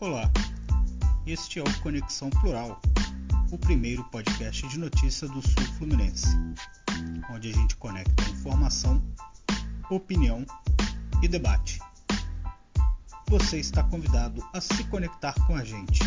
Olá, este é o Conexão Plural, o primeiro podcast de notícia do Sul Fluminense, onde a gente conecta informação, opinião e debate. Você está convidado a se conectar com a gente.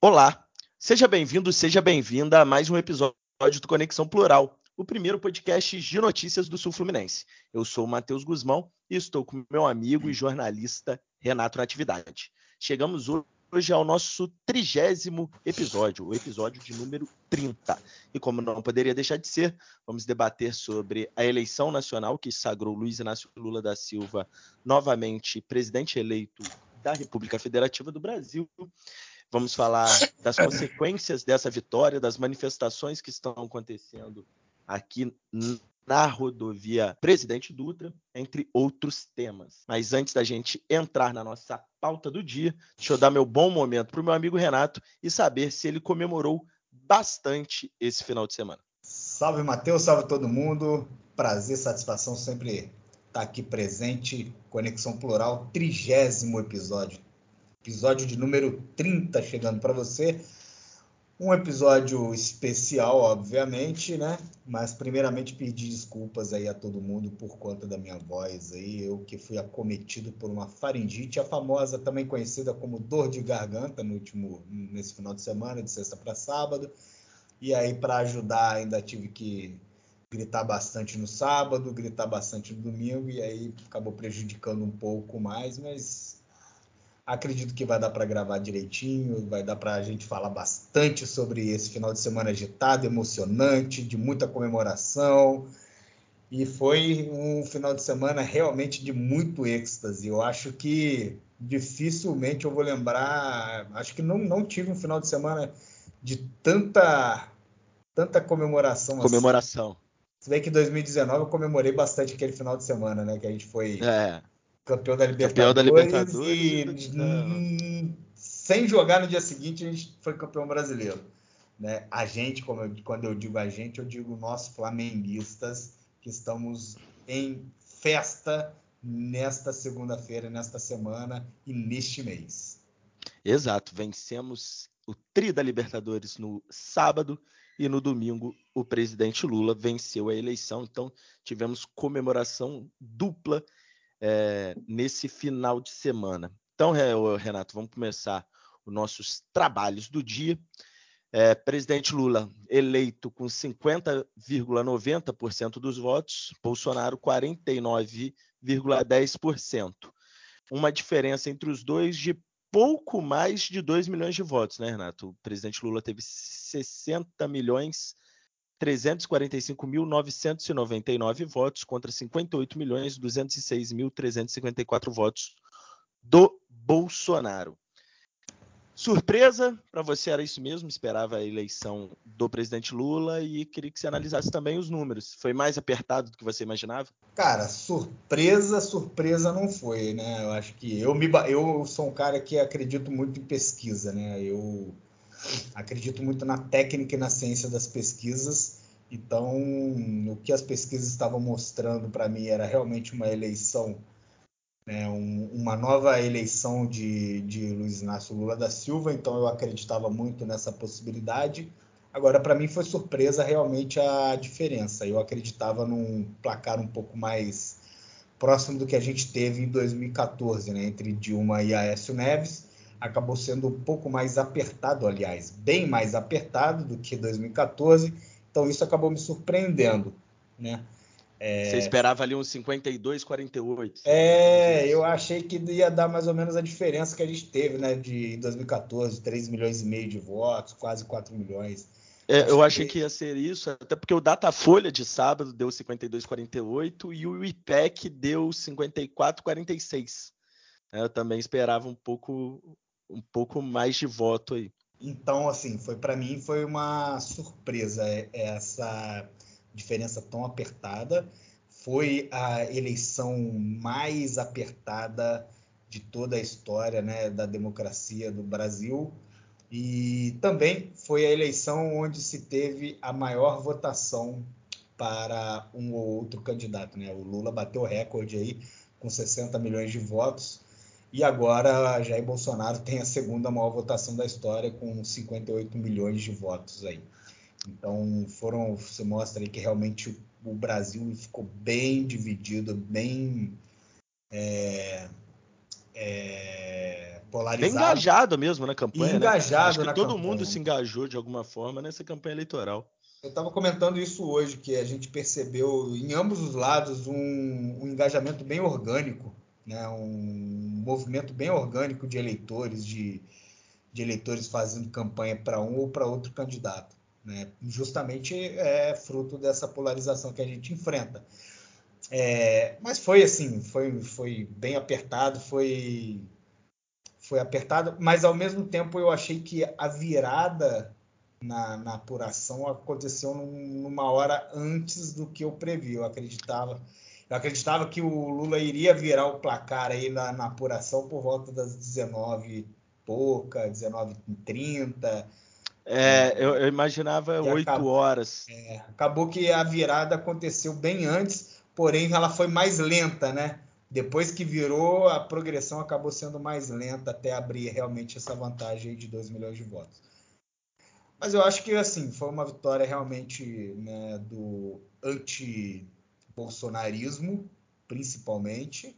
Olá, seja bem-vindo, seja bem-vinda a mais um episódio do Conexão Plural, o primeiro podcast de notícias do Sul Fluminense. Eu sou o Matheus Guzmão e estou com meu amigo e jornalista Renato Natividade. Chegamos hoje ao nosso trigésimo episódio, o episódio de número 30. E como não poderia deixar de ser, vamos debater sobre a eleição nacional que sagrou Luiz Inácio Lula da Silva novamente presidente eleito da República Federativa do Brasil Vamos falar das consequências dessa vitória, das manifestações que estão acontecendo aqui na rodovia Presidente Dutra, entre outros temas. Mas antes da gente entrar na nossa pauta do dia, deixa eu dar meu bom momento para o meu amigo Renato e saber se ele comemorou bastante esse final de semana. Salve, Matheus, salve todo mundo. Prazer, satisfação sempre estar tá aqui presente. Conexão Plural, trigésimo episódio episódio de número 30 chegando para você. Um episódio especial, obviamente, né? Mas primeiramente pedir desculpas aí a todo mundo por conta da minha voz aí, eu que fui acometido por uma faringite, a famosa também conhecida como dor de garganta no último nesse final de semana, de sexta para sábado. E aí para ajudar ainda tive que gritar bastante no sábado, gritar bastante no domingo e aí acabou prejudicando um pouco mais, mas Acredito que vai dar para gravar direitinho, vai dar para a gente falar bastante sobre esse final de semana agitado, emocionante, de muita comemoração. E foi um final de semana realmente de muito êxtase. Eu acho que dificilmente eu vou lembrar, acho que não, não tive um final de semana de tanta tanta comemoração. Assim. Comemoração. Assim. Se bem que em 2019 eu comemorei bastante aquele final de semana, né? Que a gente foi é campeão da Libertadores, campeão da Libertadores e sem jogar no dia seguinte a gente foi campeão brasileiro. Né? A gente, como eu, quando eu digo a gente, eu digo nós flamenguistas que estamos em festa nesta segunda-feira, nesta semana e neste mês. Exato, vencemos o Tri da Libertadores no sábado e no domingo o presidente Lula venceu a eleição, então tivemos comemoração dupla é, nesse final de semana. Então, Renato, vamos começar os nossos trabalhos do dia. É, presidente Lula eleito com 50,90% dos votos, Bolsonaro 49,10%. Uma diferença entre os dois de pouco mais de 2 milhões de votos, né, Renato? O presidente Lula teve 60 milhões 345.999 votos contra 58.206.354 votos do Bolsonaro. Surpresa para você era isso mesmo? Esperava a eleição do presidente Lula e queria que você analisasse também os números. Foi mais apertado do que você imaginava? Cara, surpresa, surpresa não foi, né? Eu acho que eu me eu sou um cara que acredito muito em pesquisa, né? Eu acredito muito na técnica e na ciência das pesquisas. Então, o que as pesquisas estavam mostrando para mim era realmente uma eleição, né, um, uma nova eleição de, de Luiz Inácio Lula da Silva. Então, eu acreditava muito nessa possibilidade. Agora, para mim, foi surpresa realmente a diferença. Eu acreditava num placar um pouco mais próximo do que a gente teve em 2014, né, entre Dilma e Aécio Neves acabou sendo um pouco mais apertado, aliás, bem mais apertado do que 2014. Então isso acabou me surpreendendo, né? É... Você esperava ali uns 52, 48? É, eu achei que ia dar mais ou menos a diferença que a gente teve, né? De 2014, 3 milhões e meio de votos, quase 4 milhões. É, eu achei que... que ia ser isso, até porque o Datafolha de sábado deu 52,48 e o IPEC deu 54,46. Eu também esperava um pouco um pouco mais de voto aí. Então, assim, foi para mim foi uma surpresa essa diferença tão apertada. Foi a eleição mais apertada de toda a história né, da democracia do Brasil. E também foi a eleição onde se teve a maior votação para um ou outro candidato. Né? O Lula bateu recorde aí com 60 milhões de votos e agora Jair Bolsonaro tem a segunda maior votação da história com 58 milhões de votos aí. Então foram, você mostra aí que realmente o Brasil ficou bem dividido, bem é, é, polarizado. Bem engajado mesmo na campanha. engajado né? Acho que na todo campanha. mundo se engajou de alguma forma nessa campanha eleitoral. Eu estava comentando isso hoje, que a gente percebeu em ambos os lados um, um engajamento bem orgânico, né? um movimento bem orgânico de eleitores, de, de eleitores fazendo campanha para um ou para outro candidato. Né? Justamente é fruto dessa polarização que a gente enfrenta. É, mas foi assim, foi, foi bem apertado, foi, foi apertado, mas ao mesmo tempo eu achei que a virada na, na apuração aconteceu num, numa hora antes do que eu previ. Eu acreditava, eu acreditava que o Lula iria virar o placar aí na, na apuração por volta das 19 pouca, 19h30. É, eu, eu imaginava oito horas. É, acabou que a virada aconteceu bem antes, porém ela foi mais lenta, né? Depois que virou, a progressão acabou sendo mais lenta até abrir realmente essa vantagem aí de 2 milhões de votos. Mas eu acho que assim, foi uma vitória realmente né, do anti-bolsonarismo, principalmente.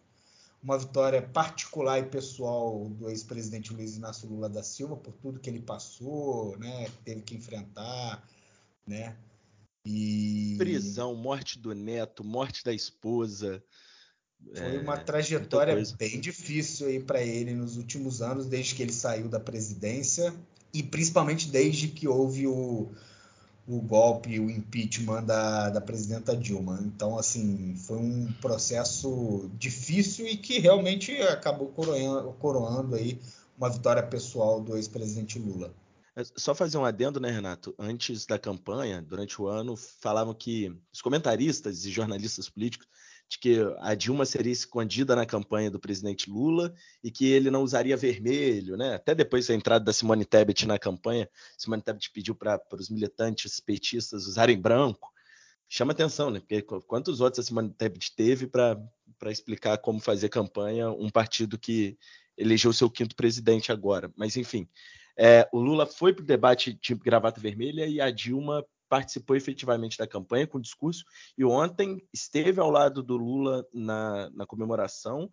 Uma vitória particular e pessoal do ex-presidente Luiz Inácio Lula da Silva, por tudo que ele passou, né, teve que enfrentar, né? E Prisão, morte do neto, morte da esposa. foi É, uma trajetória coisa. bem difícil aí para ele nos últimos anos, desde que ele saiu da presidência e principalmente desde que houve o, o golpe, o impeachment da, da presidenta Dilma. Então, assim, foi um processo difícil e que realmente acabou coroando, coroando aí uma vitória pessoal do ex-presidente Lula. É Só fazer um adendo, né, Renato? Antes da campanha, durante o ano, falavam que os comentaristas e jornalistas políticos de que a Dilma seria escondida na campanha do presidente Lula e que ele não usaria vermelho, né? Até depois da entrada da Simone Tebet na campanha, Simone Tebet pediu para os militantes petistas usarem branco. Chama atenção, né? Porque qu- quantos votos a Simone Tebet teve para explicar como fazer campanha um partido que elegeu seu quinto presidente agora? Mas enfim, é, o Lula foi para o debate de gravata vermelha e a Dilma participou efetivamente da campanha com discurso e ontem esteve ao lado do Lula na, na comemoração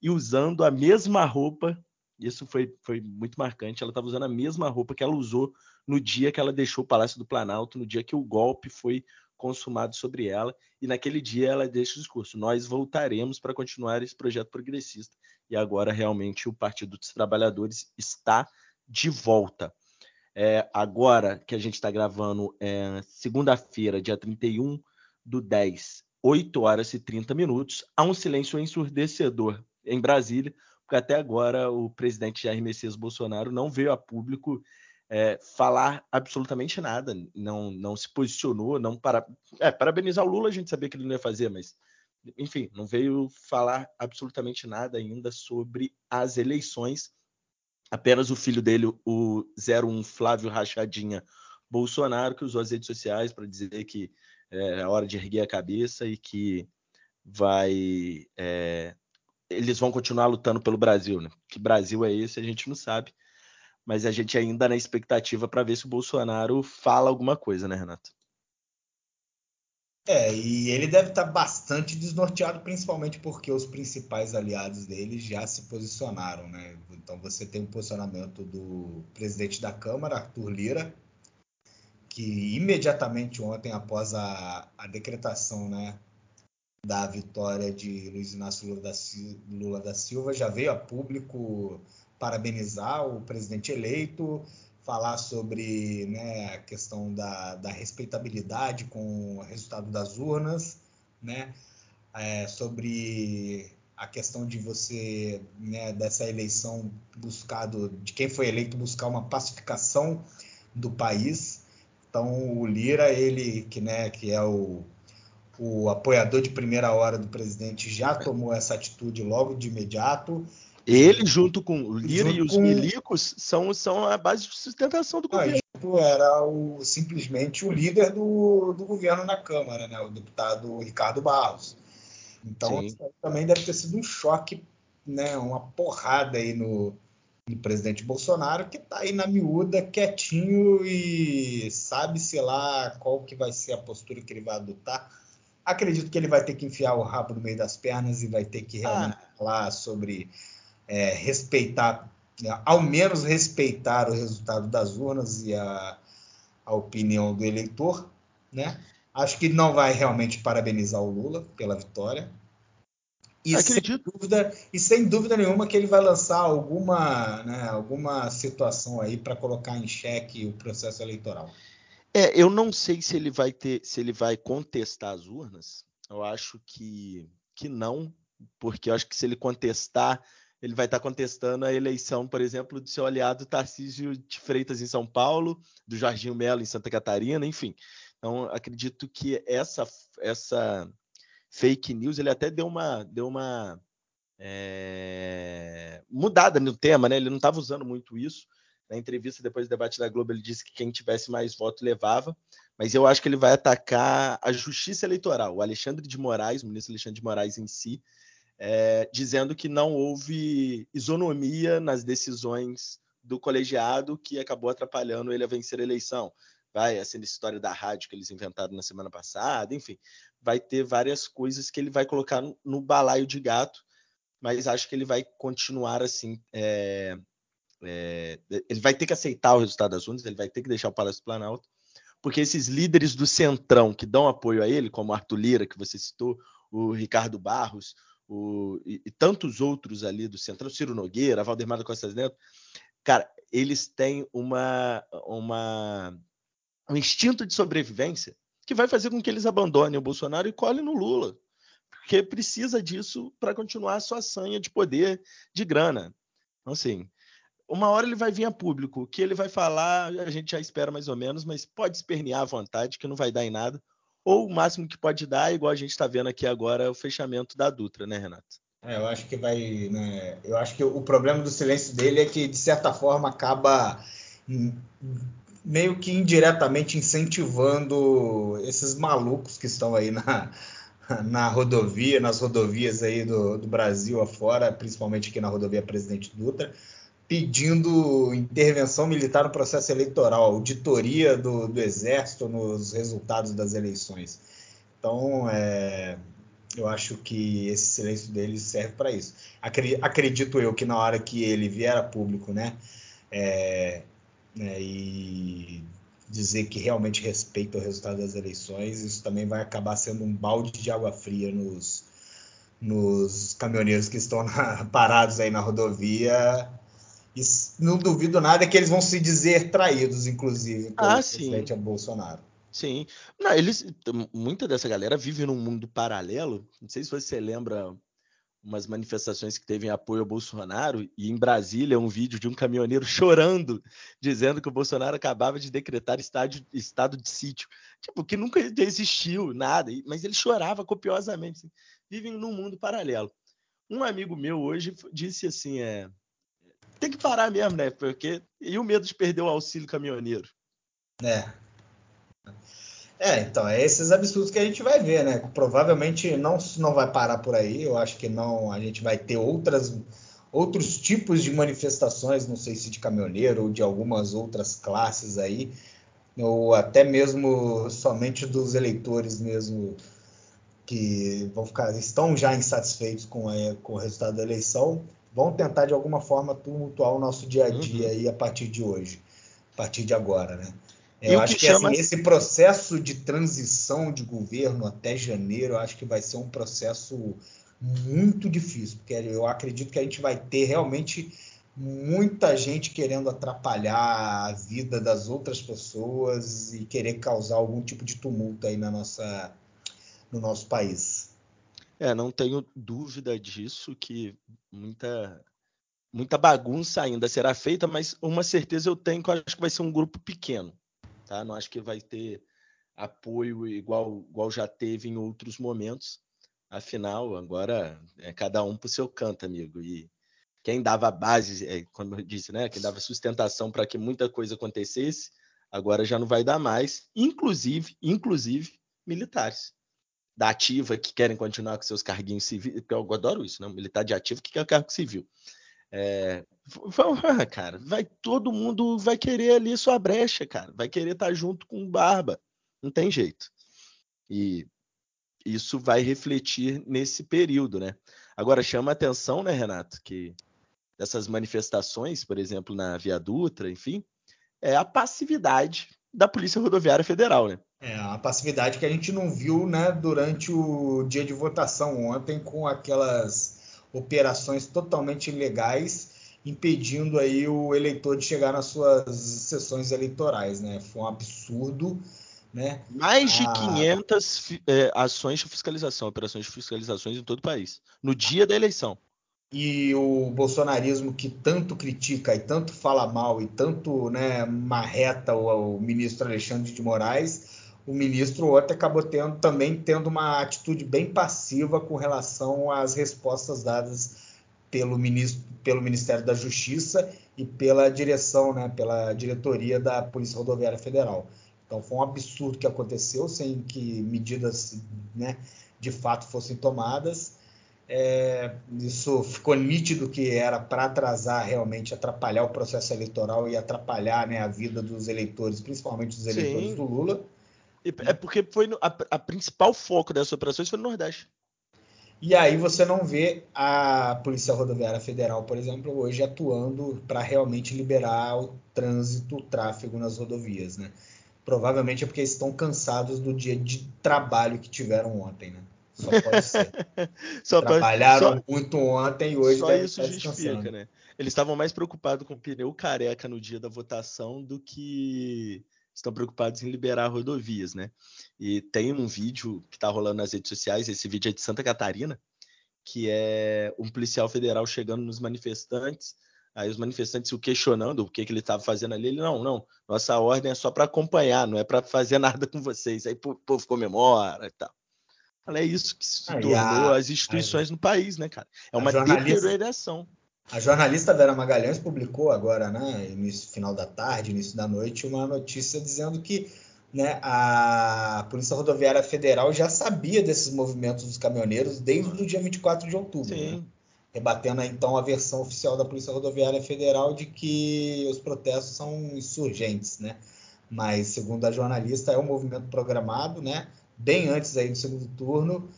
e usando a mesma roupa. Isso foi, foi muito marcante. Ela estava usando a mesma roupa que ela usou no dia que ela deixou o Palácio do Planalto, no dia que o golpe foi consumado sobre ela. E naquele dia ela deixa o discurso: Nós voltaremos para continuar esse projeto progressista. E agora realmente o Partido dos Trabalhadores está de volta. É, agora que a gente está gravando é, segunda-feira, dia 31 do 10, 8 horas e 30 minutos, há um silêncio ensurdecedor em Brasília, porque até agora o presidente Jair Messias Bolsonaro não veio a público é, falar absolutamente nada, não, não se posicionou, não para, é, parabenizar o Lula, a gente sabia que ele não ia fazer, mas enfim, não veio falar absolutamente nada ainda sobre as eleições apenas o filho dele, o 01 Flávio Rachadinha Bolsonaro, que usou as redes sociais para dizer que é a hora de erguer a cabeça e que vai. é, eles vão continuar lutando pelo Brasil. Né? Que Brasil é esse, a gente não sabe. Mas a gente ainda na expectativa para ver se o Bolsonaro fala alguma coisa, né, Renato? É, e ele deve estar bastante desnorteado, principalmente porque os principais aliados dele já se posicionaram, né? Então você tem o posicionamento do presidente da Câmara, Arthur Lira, que imediatamente ontem, após a, a decretação, né, da vitória de Luiz Inácio Lula da, Lula da Silva, já veio a público parabenizar o presidente eleito, falar sobre né, a questão da, da respeitabilidade com o resultado das urnas, né, é, sobre a questão de você, né, dessa eleição buscado, de quem foi eleito buscar uma pacificação do país. Então o Lira, ele que, né, que é o, o apoiador de primeira hora do presidente, já tomou essa atitude logo de imediato. Ele, junto com o Lira Junto e os com- milicos, são, são a base de sustentação do Ah, governo. exemplo, era o, simplesmente o líder do, do governo na Câmara, né? o deputado Ricardo Barros. Então, também deve ter sido um choque, né? uma porrada aí no, no presidente Bolsonaro, que está aí na miúda, quietinho e sabe-se lá qual que vai ser a postura que ele vai adotar. Acredito que ele vai ter que enfiar o rabo no meio das pernas e vai ter que realmente ah. falar sobre é, respeitar, ao menos respeitar o resultado das urnas e a, a opinião do eleitor, né? Acho que não vai realmente parabenizar o Lula pela vitória. E sem, dúvida, e sem dúvida nenhuma que ele vai lançar alguma, né, alguma situação aí para colocar em xeque o processo eleitoral. É, eu não sei se ele vai ter, se ele vai contestar as urnas. Eu acho que, que não, porque eu acho que se ele contestar, ele vai estar contestando a eleição, por exemplo, do seu aliado Tarcísio de Freitas em São Paulo, do Jorginho Melo em Santa Catarina, enfim. Então, acredito que essa, essa fake news, ele até deu uma, deu uma é, mudada no tema, né? Ele não estava usando muito isso. Na entrevista depois do debate da Globo, ele disse que quem tivesse mais voto levava, mas eu acho que ele vai atacar a justiça eleitoral, o Alexandre de Moraes, o ministro Alexandre de Moraes em si, é, dizendo que não houve isonomia nas decisões do colegiado que acabou atrapalhando ele a vencer a eleição. Vai, essa história da rádio que eles inventaram na semana passada, enfim, vai ter várias coisas que ele vai colocar no, balaio de gato, mas acho que ele vai continuar assim. É, é, ele vai ter que aceitar o resultado das urnas, ele vai ter que deixar o Palácio do Planalto, porque esses líderes do Centrão que dão apoio a ele, como Arthur Lira, que você citou, o Ricardo Barros, o, e, e, tantos outros ali do Centrão, Ciro Nogueira, Valdemar da Costa Neto, cara, eles têm uma, uma, um instinto de sobrevivência que vai fazer com que eles abandonem o Bolsonaro e colhem no Lula, porque precisa disso para continuar a sua sanha de poder, de grana. Então, assim, uma hora ele vai vir a público, o que ele vai falar, a gente já espera mais ou menos, mas pode espernear à vontade, que não vai dar em nada ou o máximo que pode dar, igual a gente está vendo aqui agora, é o fechamento da Dutra, né, Renato? É, eu acho que vai. Né, eu acho que o problema do silêncio dele é que, de certa forma, acaba meio que indiretamente incentivando esses malucos que estão aí na, na rodovia, nas rodovias aí do, do Brasil afora, principalmente aqui na rodovia Presidente Dutra, pedindo intervenção militar no processo eleitoral, auditoria do, do Exército nos resultados das eleições. Então, é, eu acho que esse silêncio dele serve para isso. Acredito eu que na hora que ele vier a público, né, é, né, e dizer que realmente respeita o resultado das eleições, isso também vai acabar sendo um balde de água fria nos, nos caminhoneiros que estão na, parados aí na rodovia e não duvido nada que eles vão se dizer traídos, inclusive, pelo ah, presidente Bolsonaro. Sim. Não, eles, muita dessa galera vive num mundo paralelo. Não sei se você lembra umas manifestações que teve em apoio ao Bolsonaro e em Brasília um vídeo de um caminhoneiro chorando, dizendo que o Bolsonaro acabava de decretar estado, estado de sítio. Tipo, que nunca existiu, nada. Mas ele chorava copiosamente. Assim. Vivem num mundo paralelo. Um amigo meu hoje disse assim, é, tem que parar mesmo, né? Porque. E o medo de perder o auxílio caminhoneiro? É. É, então, é esses absurdos que a gente vai ver, né? Provavelmente não, não vai parar por aí. Eu acho que não. A gente vai ter outras, outros tipos de manifestações, não sei se de caminhoneiro ou de algumas outras classes aí, ou até mesmo somente dos eleitores mesmo que vão ficar, estão já insatisfeitos com, com o resultado da eleição vão tentar de alguma forma tumultuar o nosso dia a uhum. dia uhum. aí a partir de hoje, a partir de agora, né? Eu acho que, que chama... assim, esse processo de transição de governo até janeiro, eu acho que vai ser um processo muito difícil, porque eu acredito que a gente vai ter realmente muita gente querendo atrapalhar a vida das outras pessoas e querer causar algum tipo de tumulto aí na nossa, no nosso país. É, não tenho dúvida disso, que muita, muita bagunça ainda será feita, mas uma certeza eu tenho que eu acho que vai ser um grupo pequeno. Tá? Não acho que vai ter apoio igual, igual já teve em outros momentos. Afinal, agora é cada um para o seu canto, amigo. E quem dava base, é, como eu disse, né? Quem dava sustentação para que muita coisa acontecesse, Agora já não vai dar mais, inclusive, inclusive militares da ativa que querem continuar com seus carguinhos civis, porque eu adoro isso, né? Militar de ativo que quer cargo civil. É, cara, vai todo mundo vai querer ali sua brecha, cara, vai querer estar tá junto com o Barba, não tem jeito. E isso vai refletir nesse período, né? Agora chama atenção, né, Renato, que dessas manifestações, por exemplo, na Via Dutra, enfim, é a passividade da Polícia Rodoviária Federal, né? É, a passividade que a gente não viu, né, durante o dia de votação ontem com aquelas operações totalmente ilegais impedindo aí o eleitor de chegar nas suas sessões eleitorais, né? Foi um absurdo, né? Mais de 500 é, ações de fiscalização, operações de fiscalizações em todo o país, no dia da eleição e o bolsonarismo que tanto critica e tanto fala mal e tanto né, marreta o, o, ministro Alexandre de Moraes, o ministro ontem acabou tendo, também tendo uma atitude bem passiva com relação às respostas dadas pelo, ministro, pelo Ministério da Justiça e pela direção, né, pela diretoria da Polícia Rodoviária Federal. Então foi um absurdo que aconteceu sem que medidas né, de fato fossem tomadas. É, isso ficou nítido que era para atrasar realmente, atrapalhar o processo eleitoral e atrapalhar né, a vida dos eleitores, principalmente dos eleitores Sim. do Lula. É porque foi no, a, a, principal foco dessas operações foi no Nordeste. E aí você não vê a Polícia Rodoviária Federal, por exemplo, hoje atuando para realmente liberar o trânsito, o tráfego nas rodovias, né? Provavelmente é porque estão cansados do dia de trabalho que tiveram ontem, né? Só pode ser. só Trabalharam só, muito ontem e hoje só isso justifica, né? Eles estavam mais preocupados com o pneu careca no dia da votação do que estão preocupados em liberar rodovias, né? E tem um vídeo que está rolando nas redes sociais, esse vídeo é de Santa Catarina, que é um policial federal chegando nos manifestantes, aí os manifestantes o questionando o que, que ele estava fazendo ali, ele, não, não, nossa ordem é só para acompanhar, não é para fazer nada com vocês, aí o povo comemora e tal. É isso que se tornou a, as instituições a, no país, né, cara? É uma deterioração. A jornalista Vera Magalhães publicou agora, né, início final da tarde, início da noite, uma notícia dizendo que né, a Polícia Rodoviária Federal já sabia desses movimentos dos caminhoneiros desde o dia 24 de outubro. Né? Rebatendo então a versão oficial da Polícia Rodoviária Federal de que os protestos são insurgentes, né? Mas, segundo a jornalista, é um movimento programado, né? Bem antes aí do segundo turno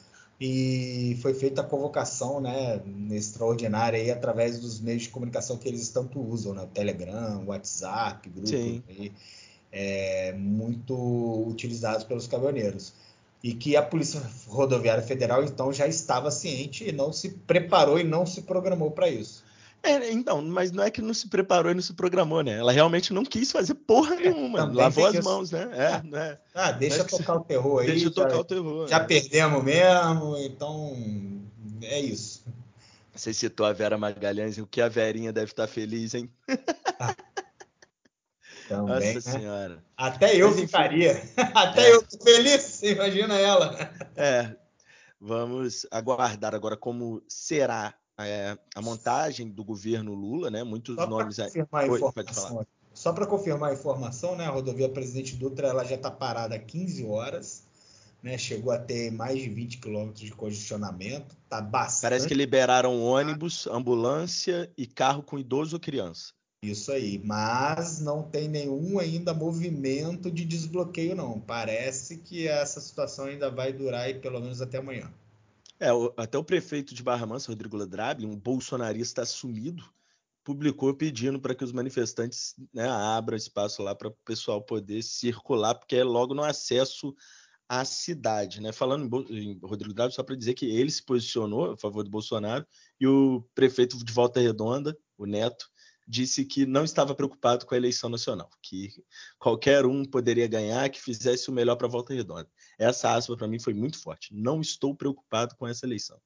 e foi feita a convocação, né, extraordinária aí através dos meios de comunicação que eles tanto usam, né, Telegram, WhatsApp, grupos aí, é, muito utilizados pelos caminhoneiros. E que a Polícia Rodoviária Federal então já estava ciente e não se preparou e não se programou para isso. É, então, mas não é que não se preparou e não se programou, né? Ela realmente não quis fazer porra é, nenhuma. Lavou as mãos, né? É, é. Ah, deixa é tocar o terror aí. Deixa já, tocar o terror. Já né? perdemos mesmo, então é isso. Você citou a Vera Magalhães, o que a Verinha deve estar feliz, hein? Ah. Também, Nossa né? senhora. Até eu ficaria. Até é. eu feliz, imagina ela. É. Vamos aguardar agora como será é, a montagem do governo Lula, né? Muitos Só nomes aí. Oi, Só para confirmar a informação, né? A rodovia Presidente Dutra ela já está parada há 15 horas. Né, chegou a ter mais de 20 quilômetros de congestionamento. Tá bastante. Parece que liberaram ônibus, ambulância e carro com idoso ou criança. Isso aí, mas não tem nenhum ainda movimento de desbloqueio, não. Parece que essa situação ainda vai durar aí pelo menos até amanhã. É, até o prefeito de Barra Mansa, Rodrigo Ladrabi, um bolsonarista assumido, publicou pedindo para que os manifestantes né, abram espaço lá para o pessoal poder circular, porque é logo no acesso à cidade. Né? Falando em, Rodrigo Ladrabi, só para dizer que ele se posicionou a favor do Bolsonaro e o prefeito de Volta Redonda, o Neto, disse que não estava preocupado com a eleição nacional, que qualquer um poderia ganhar, que fizesse o melhor para Volta Redonda. Essa aspa para mim foi muito forte. Não estou preocupado com essa eleição.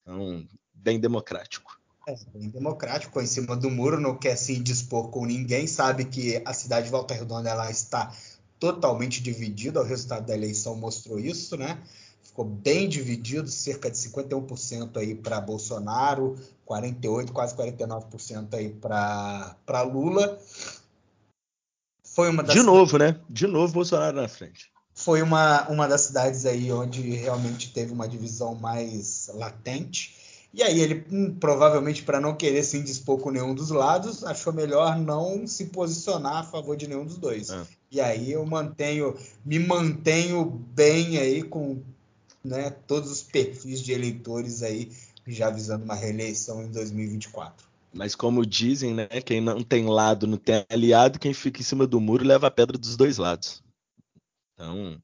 Então, bem democrático. É, bem democrático, em cima do muro, não quer se dispor com ninguém, sabe que a cidade de Volta Redonda ela está totalmente dividida, o resultado da eleição mostrou isso, né? ficou bem dividido, cerca de 51% aí para Bolsonaro, 48, quase 49% aí para Lula. Foi uma das... De novo, né? De novo Bolsonaro na frente. Foi uma, uma das cidades aí onde realmente teve uma divisão mais latente. E aí ele, hum, provavelmente para não querer se indispor com nenhum dos lados, achou melhor não se posicionar a favor de nenhum dos dois. É. E aí eu mantenho, me mantenho bem aí com né, todos os perfis de eleitores aí já visando uma reeleição em 2024. Mas como dizem, né, quem não tem lado não tem aliado, quem fica em cima do muro leva a pedra dos dois lados. Então,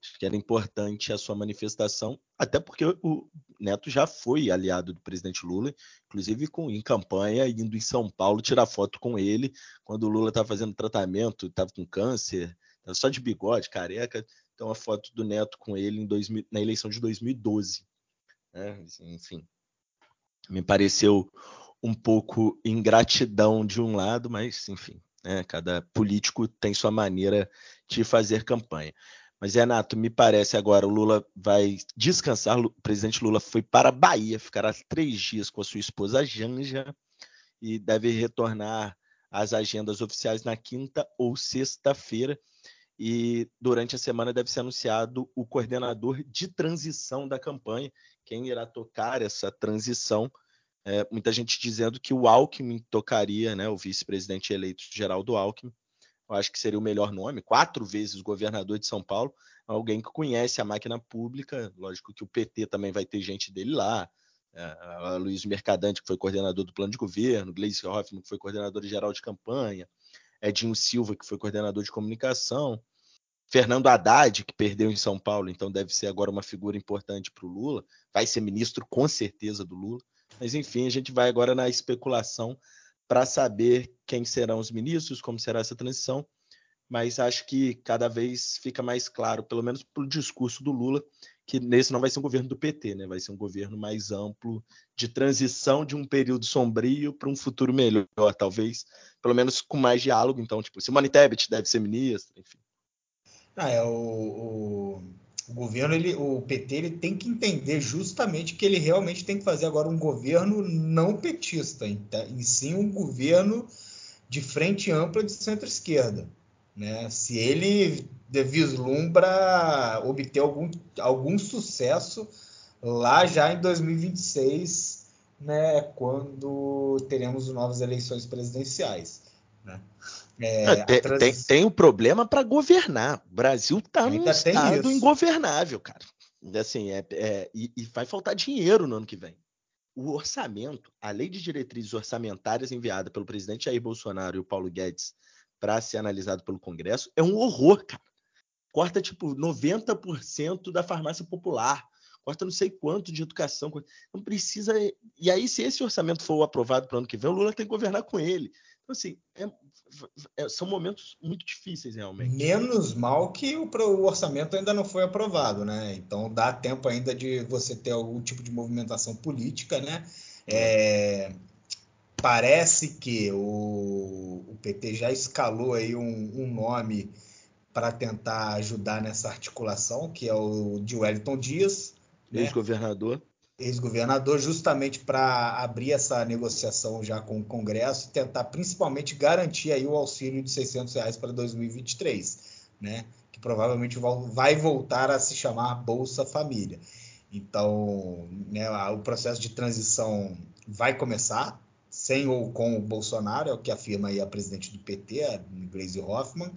acho que era importante a sua manifestação, até porque o Neto já foi aliado do presidente Lula, inclusive com, em campanha, indo em São Paulo tirar foto com ele, quando o Lula estava fazendo tratamento, estava com câncer, estava só de bigode, careca. Então, a foto do Neto com ele em 2000, na eleição de 2012. Né? Enfim, me pareceu um pouco ingratidão de um lado, mas enfim, né? cada político tem sua maneira de fazer campanha. Mas, Renato, me parece agora o Lula vai descansar. O presidente Lula foi para a Bahia, ficará três dias com a sua esposa Janja e deve retornar às agendas oficiais na quinta ou sexta-feira. E durante a semana deve ser anunciado o coordenador de transição da campanha, quem irá tocar essa transição. É, muita gente dizendo que o Alckmin tocaria, né, o vice-presidente eleito geral do Alckmin. Eu acho que seria o melhor nome. Quatro vezes governador de São Paulo, alguém que conhece a máquina pública. Lógico que o PT também vai ter gente dele lá. É, Luiz Mercadante, que foi coordenador do plano de governo, Gleisi Hoffmann, que foi coordenador geral de campanha, Edinho Silva, que foi coordenador de comunicação. Fernando Haddad, que perdeu em São Paulo, então deve ser agora uma figura importante para o Lula, vai ser ministro com certeza do Lula. Mas enfim, a gente vai agora na especulação para saber quem serão os ministros, como será essa transição. Mas acho que cada vez fica mais claro, pelo menos pelo discurso do Lula, que nesse não vai ser um governo do PT, né? Vai ser um governo mais amplo de transição de um período sombrio para um futuro melhor, talvez, pelo menos com mais diálogo. Então, tipo, Simone Tebet deve ser ministra, enfim. Ah, é, o, o, o, governo, ele, o PT, ele tem que entender justamente que ele realmente tem que fazer agora um governo não petista, em sim um governo de frente ampla de centro-esquerda. Né? Se ele vislumbra obter algum, algum sucesso lá já em 2026, né, quando teremos novas eleições presidenciais. É, tem, tem, tem, um problema para governar. O Brasil está num estado ingovernável, cara. Assim, é, é e, e, vai faltar dinheiro no ano que vem. O orçamento, a lei de diretrizes orçamentárias enviada pelo presidente Jair Bolsonaro e o Paulo Guedes para ser analisado pelo Congresso, é um horror, cara. Corta, tipo, 90% da farmácia popular corta não sei quanto de educação. Não precisa. E aí, se esse orçamento for aprovado para o ano que vem, o Lula tem que governar com ele. Então, assim, é, é, são momentos muito difíceis, realmente. Menos mal que o, o, orçamento ainda não foi aprovado, né? Então, dá tempo ainda de você ter algum tipo de movimentação política, né? É, parece que o, o, PT já escalou aí um, um nome para tentar ajudar nessa articulação, que é o de Wellington Dias. Né? Ex-governador. Né? Ex-governador, justamente para abrir essa negociação já com o Congresso e tentar principalmente garantir aí o auxílio de 600 reais para 2023, né? Que provavelmente vai voltar a se chamar Bolsa Família. Então, né, o processo de transição vai começar, sem ou com o Bolsonaro, é o que afirma aí a presidente do PT, a Gleisi Hoffmann.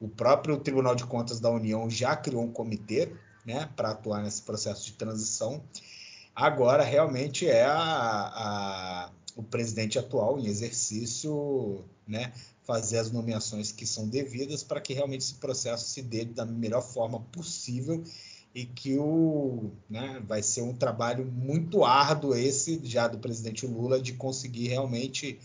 O próprio Tribunal de Contas da União já criou um comitê né, para atuar nesse processo de transição. Agora, realmente, é a, a, o presidente atual em exercício né, fazer as nomeações que são devidas para que realmente esse processo se dê da melhor forma possível e que o né, vai ser um trabalho muito árduo esse já do presidente Lula de conseguir realmente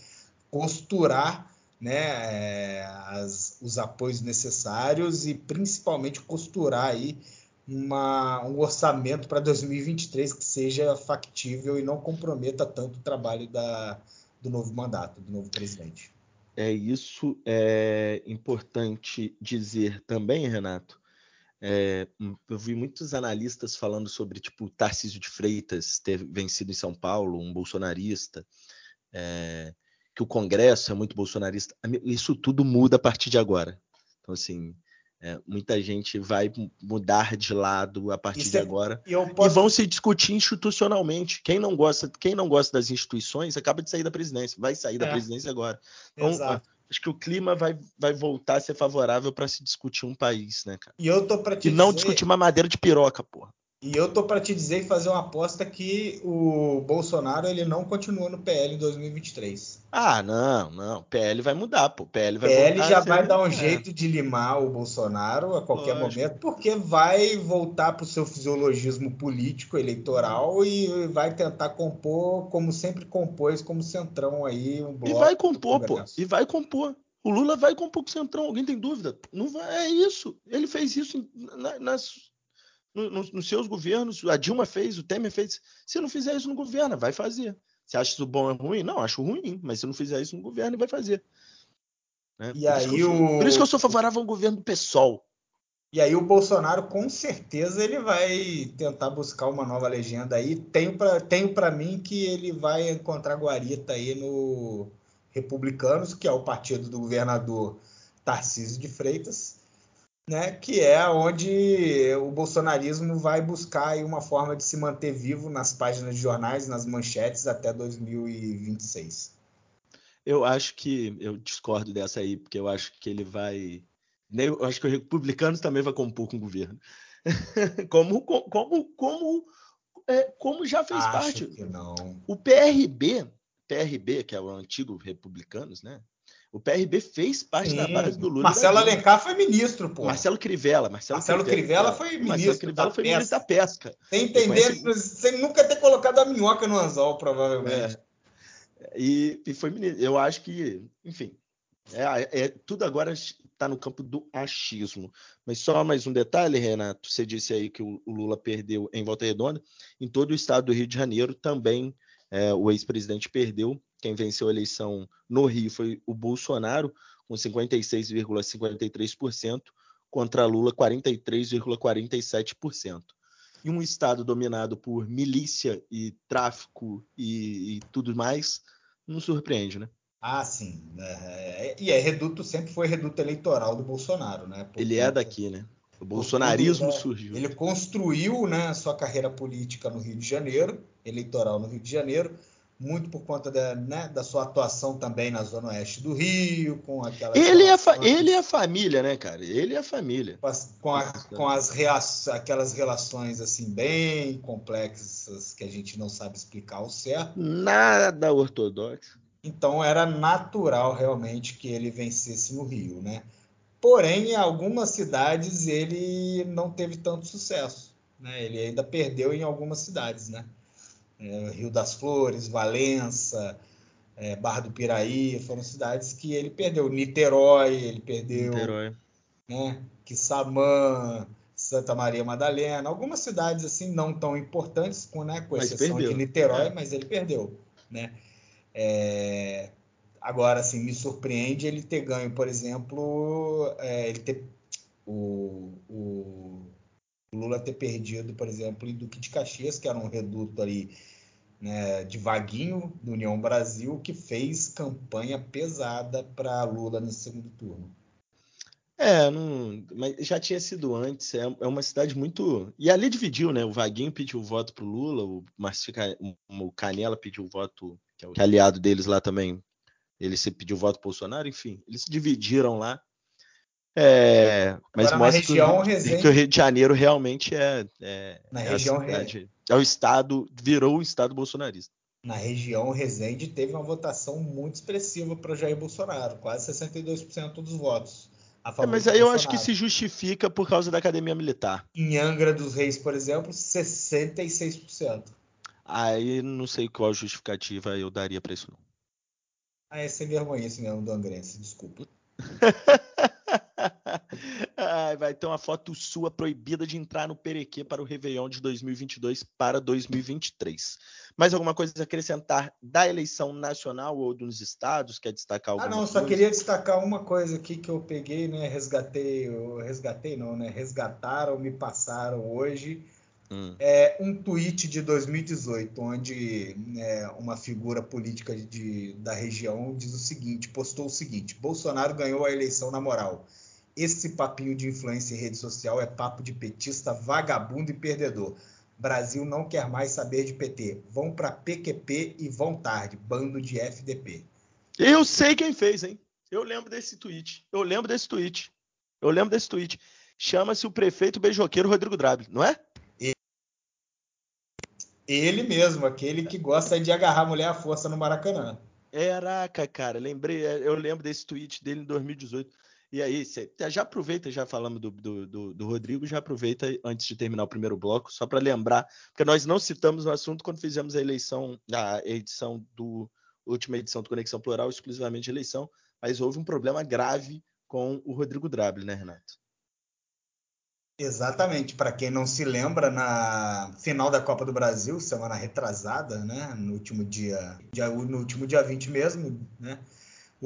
costurar né, é, as, os apoios necessários e principalmente costurar aí uma, um orçamento para 2023 que seja factível e não comprometa tanto o trabalho da, do novo mandato, do novo presidente. É isso é importante dizer também, Renato. É, eu vi muitos analistas falando sobre tipo Tarcísio de Freitas ter vencido em São Paulo, um bolsonarista, é, que o Congresso é muito bolsonarista. Isso tudo muda a partir de agora. Então, assim, é, muita gente vai mudar de lado a partir de agora e, posso... e, vão se discutir institucionalmente. Quem não gosta, quem não gosta das instituições acaba de sair da presidência, vai sair da é. presidência agora. Então, Exato. acho que o clima vai, vai voltar a ser favorável para se discutir um país, né, cara? E eu tô para te e não discutir uma madeira de piroca, porra. E eu tô para te dizer e fazer uma aposta que o Bolsonaro ele não continua no PL em 2023. Ah, não, não. PL vai mudar, pô. PL vai PL já vai dar um é. jeito de limar o Bolsonaro a qualquer Lógico. momento, porque vai voltar para o seu fisiologismo político eleitoral e vai tentar compor como sempre compôs, como centrão aí um bloco. E vai compor, pô. E vai compor. O Lula vai compor com o centrão. Alguém tem dúvida? Não vai. É isso. Ele fez isso nas no, no, nos seus governos. A Dilma fez, o Temer fez. Se não fizer isso no governo, vai fazer. Você acha isso bom ou ruim? Não, acho ruim, mas se não fizer isso no governo, vai fazer. Né? E por aí o... Por isso que eu sou favorável ao governo do PSOL. E aí o Bolsonaro, com certeza, ele vai tentar buscar uma nova legenda aí. Tenho para tenho mim que ele vai encontrar guarita aí no Republicanos, que é o partido do governador Tarcísio de Freitas né, que é onde o bolsonarismo vai buscar uma forma de se manter vivo nas páginas de jornais, nas manchetes até 2026. Eu acho que eu discordo dessa aí, porque eu acho que ele vai. Eu acho que o republicanos também vai compor com o governo. como, como, como, é, como já fez acho parte. Que não. O PRB, PRB, que é o antigo republicanos, né? O PRB fez parte Sim. da base do Lula. Marcelo Alencar foi ministro, pô. Marcelo Crivella. Marcelo, Marcelo Crivella, Crivella foi ministro. Marcelo Crivella foi ministro da pesca. Sem entender, conhece... sem nunca ter colocado a minhoca no anzol, provavelmente. É. E, e, foi ministro. Eu acho que, enfim, é, é tudo agora está no campo do achismo. Mas só mais um detalhe, Renato. Você disse aí que o, o Lula perdeu em Volta Redonda. Em todo o estado do Rio de Janeiro também é, o ex-presidente perdeu quem venceu a eleição no Rio foi o Bolsonaro, com 56,53%, contra Lula, 43,47%. E um Estado dominado por milícia e tráfico e, e tudo mais, não surpreende, né? Ah, sim. É, é, e é reduto, sempre foi reduto eleitoral do Bolsonaro, né? Por ele é daqui, né? O bolsonarismo tudo, surgiu. Ele construiu né, a sua carreira política no Rio de Janeiro, eleitoral no Rio de Janeiro, muito por conta da, né, da sua atuação também na zona oeste do Rio, com aquela. Ele é, ele é a família, né, cara? Ele é a família. Com as, com, a, com as aquelas relações assim bem complexas que a gente não sabe explicar ao certo. Nada ortodoxo. Então era natural realmente que ele vencesse no Rio, né? Porém, em algumas cidades ele não teve tanto sucesso, né? Ele ainda perdeu em algumas cidades, né? É, Rio das Flores, Valença, é, Barra do Piraí, foram cidades que ele perdeu. Niterói, ele perdeu. Niterói. Né? Quissamã, Santa Maria Madalena, algumas cidades assim não tão importantes, com, né, com exceção de Niterói, é. mas ele perdeu. Né? É... Agora, assim, me surpreende ele ter ganho, por exemplo, é, ele ter o, o Lula ter perdido, por exemplo, em Duque de Caxias, que era um reduto ali né, de Vaguinho, do União Brasil, que fez campanha pesada para Lula no segundo turno. É, não, mas já tinha sido antes. É, é, uma cidade muito. E ali dividiu, né? O Vaguinho pediu voto pro Lula, o, Marcio, o Canela pediu voto, que é o aliado deles lá também. Ele se pediu voto pro Bolsonaro, enfim. Eles se dividiram lá. É, mas Agora, mostra região, que, Resende... que, o Rio de Janeiro realmente é, é, na é região, cidade, é o estado, virou o estado bolsonarista. Na região, Resende teve uma votação muito expressiva para o Jair Bolsonaro, quase 62% dos votos. É, mas aí eu acho que se justifica por causa da academia militar. Em Angra dos Reis, por exemplo, 66%. Aí não sei qual justificativa eu daria para isso não. Ah, é sem vergonha esse mesmo do Angrense, desculpa. vai ter uma foto sua proibida de entrar no Perequê para o Réveillon de 2022 para 2023. Mais alguma coisa a acrescentar da eleição nacional ou dos estados? Quer destacar alguma Ah, não, coisa? só queria destacar uma coisa aqui que eu peguei, né? Resgatei, resgatei não, né? Resgataram, me passaram hoje. Hum. É um tweet de 2018, onde né, uma figura política de, da região diz o seguinte, postou o seguinte: Bolsonaro ganhou a eleição na moral esse papinho de influência em rede social é papo de petista, vagabundo e perdedor. Brasil não quer mais saber de PT. Vão para PQP e vão tarde. Bando de FDP. Eu sei quem fez, hein? Eu lembro desse tweet. Eu lembro desse tweet. Eu lembro desse tweet. Chama-se o prefeito beijoqueiro Rodrigo Drabe, não é? Ele mesmo, aquele que gosta de agarrar a mulher à força no Maracanã. Caraca, cara, lembrei, eu lembro desse tweet dele em 2018. E aí, cê, já aproveita, já falamos do, do, do, do, Rodrigo, já aproveita antes de terminar o primeiro bloco, só para lembrar, porque nós não citamos o assunto quando fizemos a eleição, a edição do última edição do Conexão Plural, exclusivamente eleição, mas houve um problema grave com o Rodrigo Drable, né, Renato? Exatamente. Para quem não se lembra, na final da Copa do Brasil, semana retrasada, né, no último dia, dia no último dia 20 mesmo, né,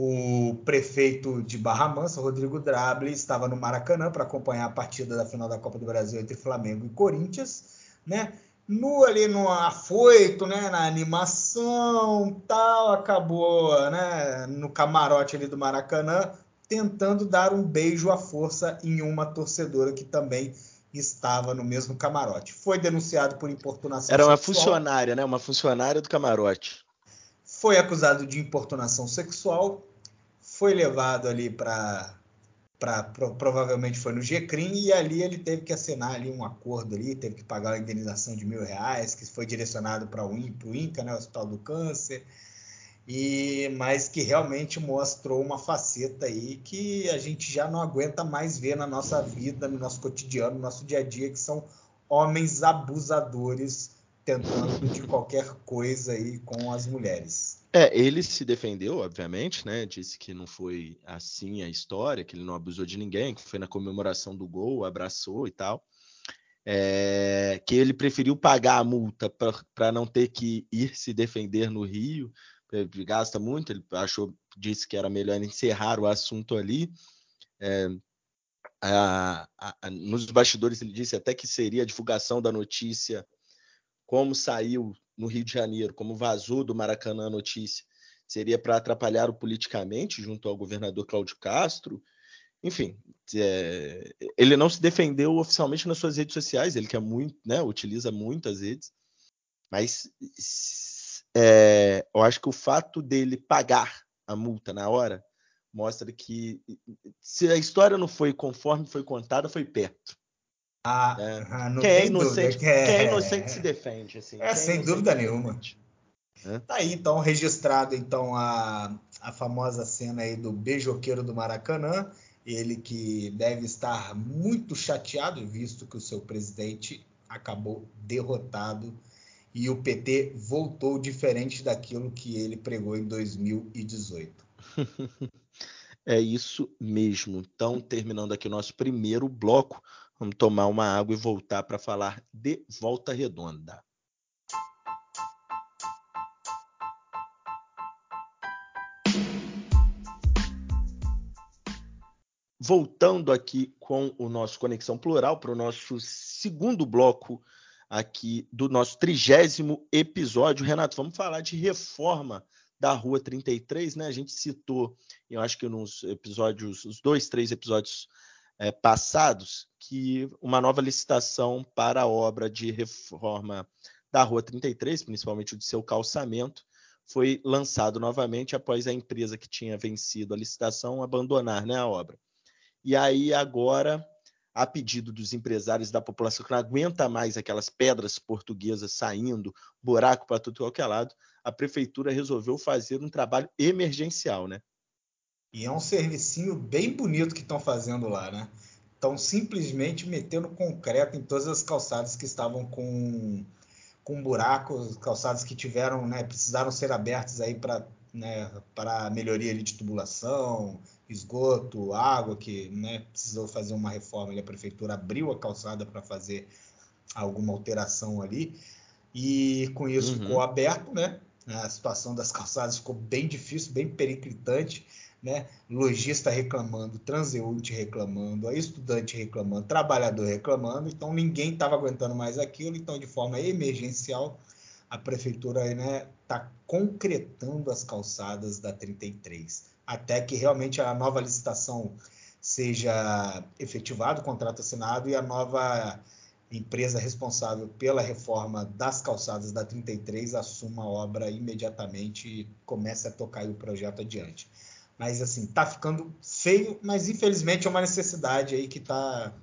o prefeito de Barra Mansa, Rodrigo Drable, estava no Maracanã para acompanhar a partida da final da Copa do Brasil entre Flamengo e Corinthians, né? No ali no afoito, né, na animação, tal, acabou, né, no camarote ali do Maracanã, tentando dar um beijo à força em uma torcedora que também estava no mesmo camarote. Foi denunciado por importunação Era uma sexual. funcionária, né? Uma funcionária do camarote. Foi acusado de importunação sexual, foi levado ali para para provavelmente foi no GCRIM e ali ele teve que assinar ali um acordo ali, teve que pagar uma indenização de mil reais que foi direcionado para o INCA, né, o Hospital do Câncer e mas que realmente mostrou uma faceta aí que a gente já não aguenta mais ver na nossa vida, no nosso cotidiano, no nosso dia a dia, que são homens abusadores tentando de qualquer coisa aí com as mulheres. É, ele se defendeu, obviamente, né? Disse que não foi assim a história, que ele não abusou de ninguém, que foi na comemoração do gol, abraçou e tal. É, que ele preferiu pagar a multa para não ter que ir se defender no Rio, gasta muito, ele achou, disse que era melhor encerrar o assunto ali. É, a, a, nos bastidores ele disse até que seria a divulgação da notícia, como saiu no Rio de Janeiro, como vazou do Maracanã a notícia, seria para atrapalhar o politicamente junto ao governador Cláudio Castro. Enfim, é, ele não se defendeu oficialmente nas suas redes sociais, ele que é muito, né, utiliza muitas redes, mas é, eu acho que o fato dele pagar a multa na hora mostra que se a história não foi conforme foi contada, foi perto. Ah, é. ah quem, é inocente, que é... quem é inocente se defende. Assim. É, sem dúvida nenhuma. É. Tá aí, então, registrado então a, a famosa cena aí do beijoqueiro do Maracanã. Ele que deve estar muito chateado, visto que o seu presidente acabou derrotado e o PT voltou diferente daquilo que ele pregou em 2018. é isso mesmo. Então, terminando aqui o nosso primeiro bloco, vamos tomar uma água e voltar para falar de Volta Redonda. Voltando aqui com o nosso Conexão Plural para o nosso segundo bloco aqui do nosso trigésimo episódio. Renato, vamos falar de reforma da Rua 33, né? A gente citou, eu acho que nos episódios, os dois, três episódios é, passados, que uma nova licitação para a obra de reforma da Rua 33, principalmente o de seu calçamento, foi lançado novamente após a empresa que tinha vencido a licitação abandonar né, a obra. E aí agora a pedido dos empresários da população que não aguenta mais aquelas pedras portuguesas saindo, buraco para tudo qualquer lado, a prefeitura resolveu fazer um trabalho emergencial, né? E é um servicinho bem bonito que estão fazendo lá, né? Estão simplesmente metendo concreto em todas as calçadas que estavam com, com buracos, calçadas que tiveram, né, precisaram ser abertas aí para né, para melhoria de tubulação, esgoto, água, que né, precisou fazer uma reforma a prefeitura abriu a calçada para fazer alguma alteração ali. E com isso uhum. ficou aberto, né? A situação das calçadas ficou bem difícil, bem periclitante, né? Lojista reclamando, transeunte reclamando, estudante reclamando, trabalhador reclamando, então ninguém estava aguentando mais aquilo, então de forma emergencial a prefeitura está né, tá concretando as calçadas da 33 até que realmente a nova licitação seja efetivado o contrato assinado e a nova empresa responsável pela reforma das calçadas da 33 assuma a obra imediatamente e comece a tocar o projeto adiante. Mas assim, tá ficando feio, mas infelizmente é uma necessidade aí que tá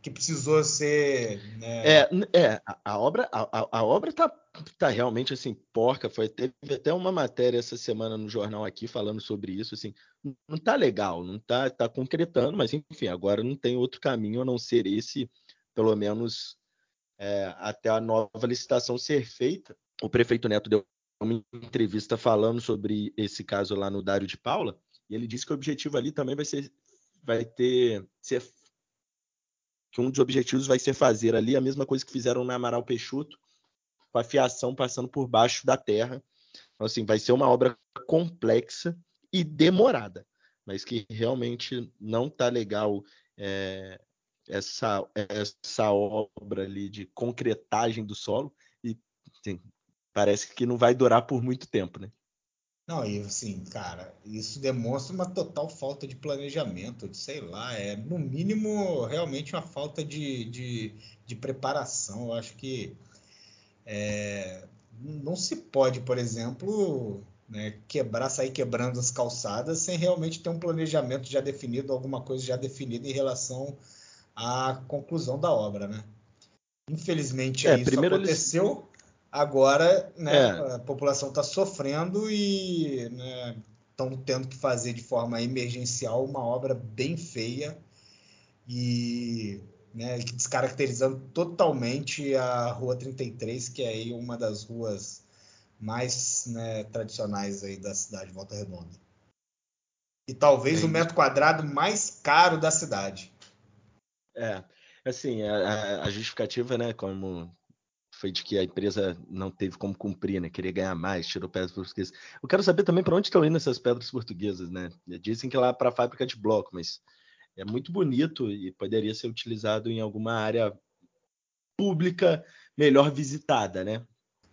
que precisou ser. Né... É, é a, obra, a, a, obra tá, tá realmente assim, porca. Foi, teve até uma matéria essa semana no jornal aqui falando sobre isso. Assim, não tá legal, não tá, tá concretando, mas enfim, agora não tem outro caminho a não ser esse, pelo menos é, até a nova licitação ser feita. O prefeito Neto deu uma entrevista falando sobre esse caso lá no Dário de Paula, e ele disse que o objetivo ali também vai ser vai ter ser que um dos objetivos vai ser fazer ali a mesma coisa que fizeram na Amaral Peixoto, com a fiação passando por baixo da terra. Então, assim, vai ser uma obra complexa e demorada, mas que realmente não tá legal é, essa, essa obra ali de concretagem do solo e assim, parece que não vai durar por muito tempo, né? Não, e assim, cara, isso demonstra uma total falta de planejamento, de sei lá, é no mínimo realmente uma falta de, de, de preparação. Eu acho que é, não se pode, por exemplo, né, quebrar, sair quebrando as calçadas sem realmente ter um planejamento já definido, alguma coisa já definida em relação à conclusão da obra, né? Infelizmente é, isso aconteceu. Eles Agora, né, é. a população está sofrendo e estão né, tendo que fazer de forma emergencial uma obra bem feia e né, descaracterizando totalmente a Rua 33, que é aí uma das ruas mais né, tradicionais aí da cidade de Volta Redonda. E talvez o metro quadrado mais caro da cidade. É, assim, a, a justificativa, né, como foi de que a empresa não teve como cumprir, né? Queria ganhar mais, tirou pedras portuguesas. Eu quero saber também para onde estão indo essas pedras portuguesas, né? Dizem que lá para a fábrica de bloco, mas é muito bonito e poderia ser utilizado em alguma área pública melhor visitada, né?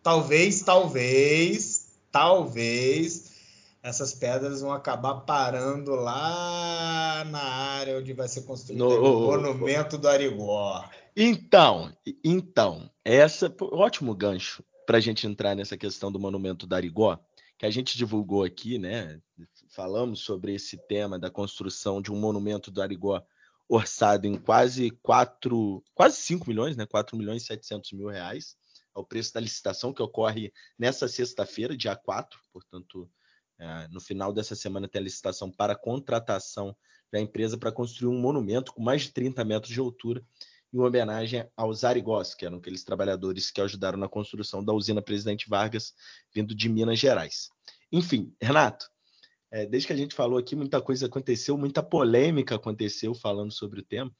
Talvez, talvez, talvez essas pedras vão acabar parando lá na área onde vai ser construído no, o monumento do Arigó. Então, então, essa ótimo gancho para a gente entrar nessa questão do monumento da Arigó, que a gente divulgou aqui, né? Falamos sobre esse tema da construção de um monumento do Arigó orçado em quase 4, quase 5 milhões, né? 4 milhões e 700 mil reais, ao preço da licitação que ocorre nessa sexta-feira, dia 4, portanto, é, no final dessa semana tem a licitação para contratação da empresa para construir um monumento com mais de 30 metros de altura em homenagem aos Arigós, que eram aqueles trabalhadores que ajudaram na construção da usina Presidente Vargas, vindo de Minas Gerais. Enfim, Renato, é, desde que a gente falou aqui, muita coisa aconteceu, muita polêmica aconteceu falando sobre o tema,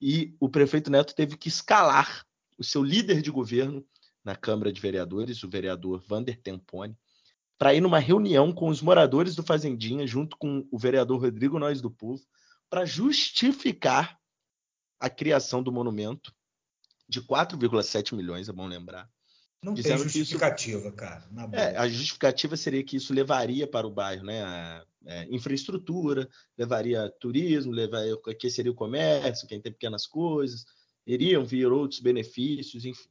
e o prefeito Neto teve que escalar o seu líder de governo na Câmara de Vereadores, o vereador Vander Tempone, para ir numa reunião com os moradores do Fazendinha, junto com o vereador Rodrigo Nós do Povo, para justificar a criação do monumento de 4,7 milhões, é bom lembrar. Não tem justificativa, isso, cara. É, a justificativa seria que isso levaria para o bairro, né? A, é, infraestrutura, levaria turismo, levaria que seria o comércio, quem tem pequenas coisas, iriam vir outros benefícios, enfim.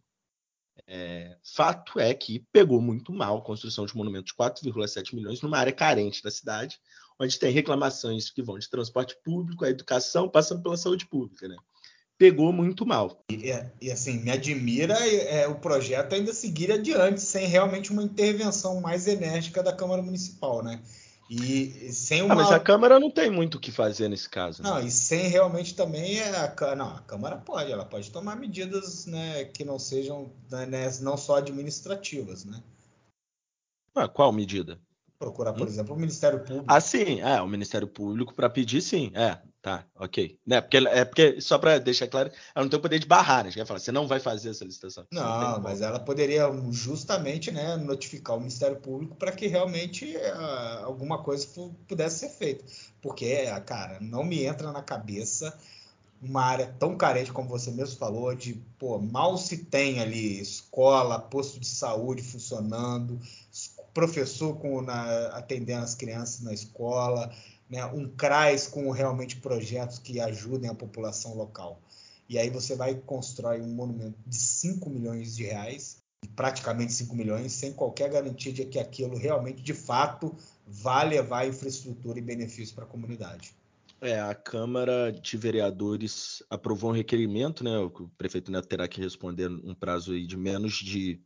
É, fato é que pegou muito mal a construção de um monumento de 4,7 milhões numa área carente da cidade, onde tem reclamações que vão de transporte público, a educação, passando pela saúde pública, né? Pegou muito mal. E, e assim, me admira é, o projeto ainda seguir adiante, sem realmente uma intervenção mais enérgica da Câmara Municipal, né? E sem uma... Ah, mas a Câmara não tem muito o que fazer nesse caso. Né? Não, e sem realmente também é a, não, a Câmara pode, ela pode tomar medidas né, que não sejam né, não só administrativas, né? Ah, qual medida? Procurar, por hum? exemplo, o Ministério Público. Ah, sim, é, o Ministério Público para pedir, sim, é, Tá, ok. Né? Porque, é porque, só para deixar claro, ela não tem o poder de barrar, né? Você falar, você não vai fazer essa licitação. Não, não mas ela poderia justamente né, notificar o Ministério Público para que realmente uh, alguma coisa pudesse ser feita. Porque, cara, não me entra na cabeça uma área tão carente como você mesmo falou, de pô, mal se tem ali escola, posto de saúde funcionando, professor com, na, atendendo as crianças na escola, né, um CRAS com realmente projetos que ajudem a população local. E aí você vai constrói um monumento de 5 milhões de reais, praticamente 5 milhões, sem qualquer garantia de que aquilo realmente, de fato, vai levar infraestrutura e benefício para a comunidade. É, a Câmara de Vereadores aprovou um requerimento, né? O prefeito Neto terá que responder um prazo de menos de,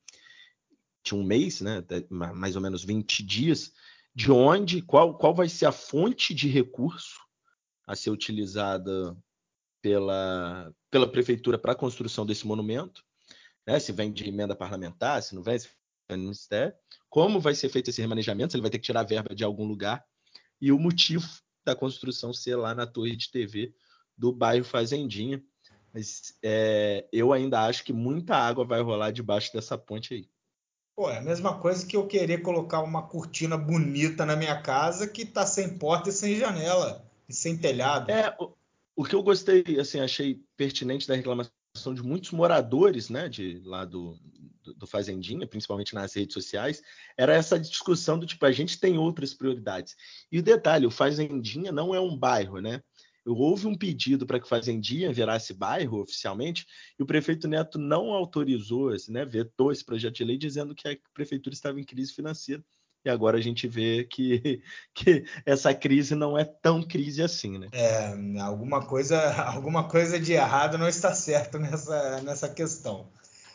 de um mês, né? Mais ou menos 20 dias, de onde, qual, qual vai ser a fonte de recurso a ser utilizada pela, pela prefeitura para a construção desse monumento, né? Se vem de emenda parlamentar, se não vem, se vem do ministério, como vai ser feito esse remanejamento, se ele vai ter que tirar verba de algum lugar e o motivo da construção ser lá na torre de TV do bairro Fazendinha. Mas é, eu ainda acho que muita água vai rolar debaixo dessa ponte aí. Pô, é a mesma coisa que eu querer colocar uma cortina bonita na minha casa que tá sem porta e sem janela e sem telhado. É, o, o que eu gostei, assim, achei pertinente da reclamação de muitos moradores, né, de lá do, do, do, Fazendinha, principalmente nas redes sociais, era essa discussão do tipo, a gente tem outras prioridades. E o detalhe, o Fazendinha não é um bairro, né? Houve um pedido para que Fazendinha virasse bairro oficialmente, e o prefeito Neto não autorizou, né, vetou esse projeto de lei, dizendo que a prefeitura estava em crise financeira. E agora a gente vê que, que essa crise não é tão crise assim, né? É, alguma coisa, alguma coisa de errado não está certo nessa, nessa questão.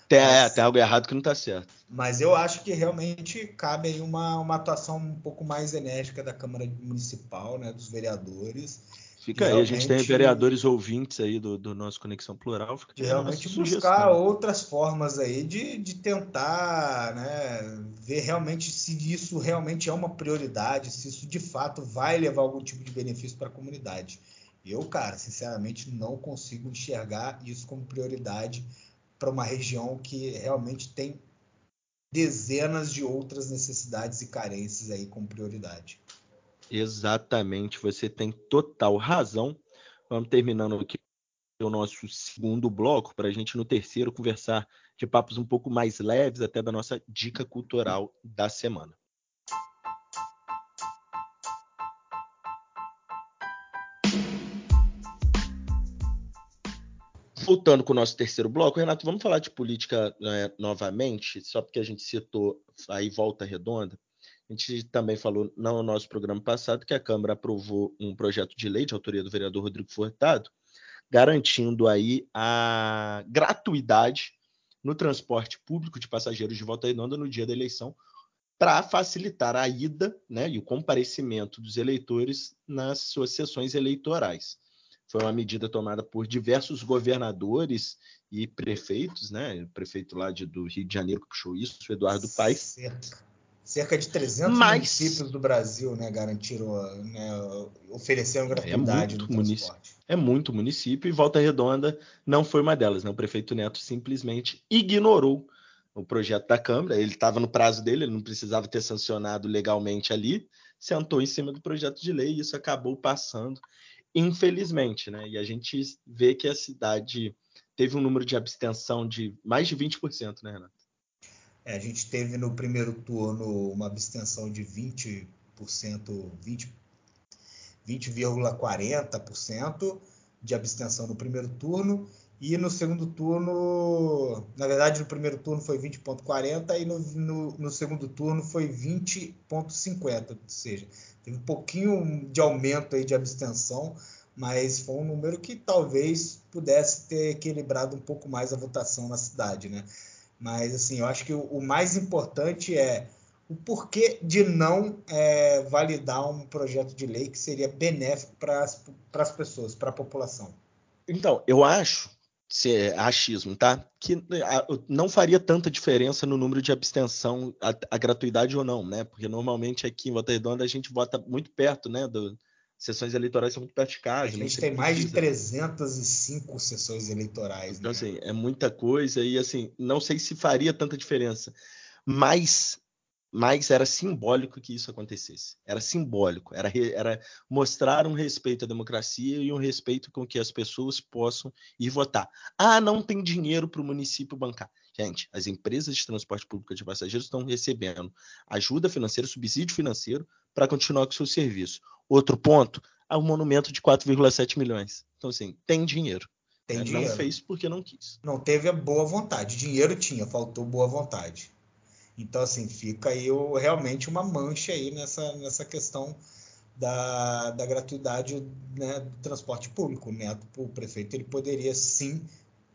Tem, é, mas, tem algo errado que não está certo. Mas eu acho que realmente cabe aí uma, uma atuação um pouco mais enérgica da Câmara Municipal, né, dos vereadores. Fica aí, a gente tem vereadores ouvintes aí do, do nosso Conexão Plural. Fica de realmente buscar outras formas aí de, de tentar né, ver realmente se isso realmente é uma prioridade, se isso de fato vai levar algum tipo de benefício para a comunidade. Eu, cara, sinceramente não consigo enxergar isso como prioridade para uma região que realmente tem dezenas de outras necessidades e carências aí como prioridade. Exatamente, você tem total razão. Vamos terminando aqui o nosso segundo bloco para a gente no terceiro conversar de papos um pouco mais leves, até da nossa dica cultural da semana. voltando com o nosso terceiro bloco, Renato, vamos falar de política né, novamente, só porque a gente citou aí volta redonda. A gente também falou no nosso programa passado que a Câmara aprovou um projeto de lei de autoria do vereador Rodrigo Furtado, garantindo aí a gratuidade no transporte público de passageiros de Volta Redonda no dia da eleição, para facilitar a ida né, e o comparecimento dos eleitores nas suas sessões eleitorais foi uma medida tomada por diversos governadores e prefeitos, né? O prefeito lá de, do Rio de Janeiro que puxou isso, o Eduardo Paes. Cerca, cerca de 300 Mas, municípios do Brasil, né, garantiram, né, ofereceram é gratuidade é no transporte. É muito município e Volta Redonda não foi uma delas, né? O prefeito Neto simplesmente ignorou o projeto da Câmara, ele estava no prazo dele, ele não precisava ter sancionado legalmente ali, sentou em cima do projeto de lei e isso acabou passando infelizmente, né? E a gente vê que a cidade teve um número de abstenção de mais de 20%, né, Renato? É, a gente teve no primeiro turno uma abstenção de 20%, 20, 20,40% de abstenção no primeiro turno e no segundo turno, na verdade, no primeiro turno foi 20,40 e no, no, no, segundo turno foi 20,50, ou seja, teve um pouquinho de aumento aí de abstenção, mas foi um número que talvez pudesse ter equilibrado um pouco mais a votação na cidade, né? Mas, assim, eu acho que o, o mais importante é o porquê de não é, validar um projeto de lei que seria benéfico para as pessoas, para a população. Então, eu acho se é achismo, tá? Que não faria tanta diferença no número de abstenção, a, a, gratuidade ou não, né? Porque normalmente aqui em Volta Redonda a gente vota muito perto, né? Do, sessões eleitorais são muito casa. A gente tem mais de 305 sessões eleitorais. Então, né? assim, é muita coisa e, assim, não sei se faria tanta diferença. Mas mas era simbólico que isso acontecesse. Era simbólico, era, era mostrar um respeito à democracia e um respeito com que as pessoas possam ir votar. Ah, não tem dinheiro para o município bancar. Gente, as empresas de transporte público de passageiros estão recebendo ajuda financeira, subsídio financeiro para continuar com o seu serviço. Outro ponto, há um monumento de 4,7 milhões. Então, assim, tem dinheiro. Tem né? dinheiro. Não fez porque não quis. Não teve a boa vontade. Dinheiro tinha, faltou boa vontade. Então, assim, fica aí realmente uma mancha aí nessa, nessa questão da, da gratuidade né, do transporte público. Né? O prefeito ele poderia sim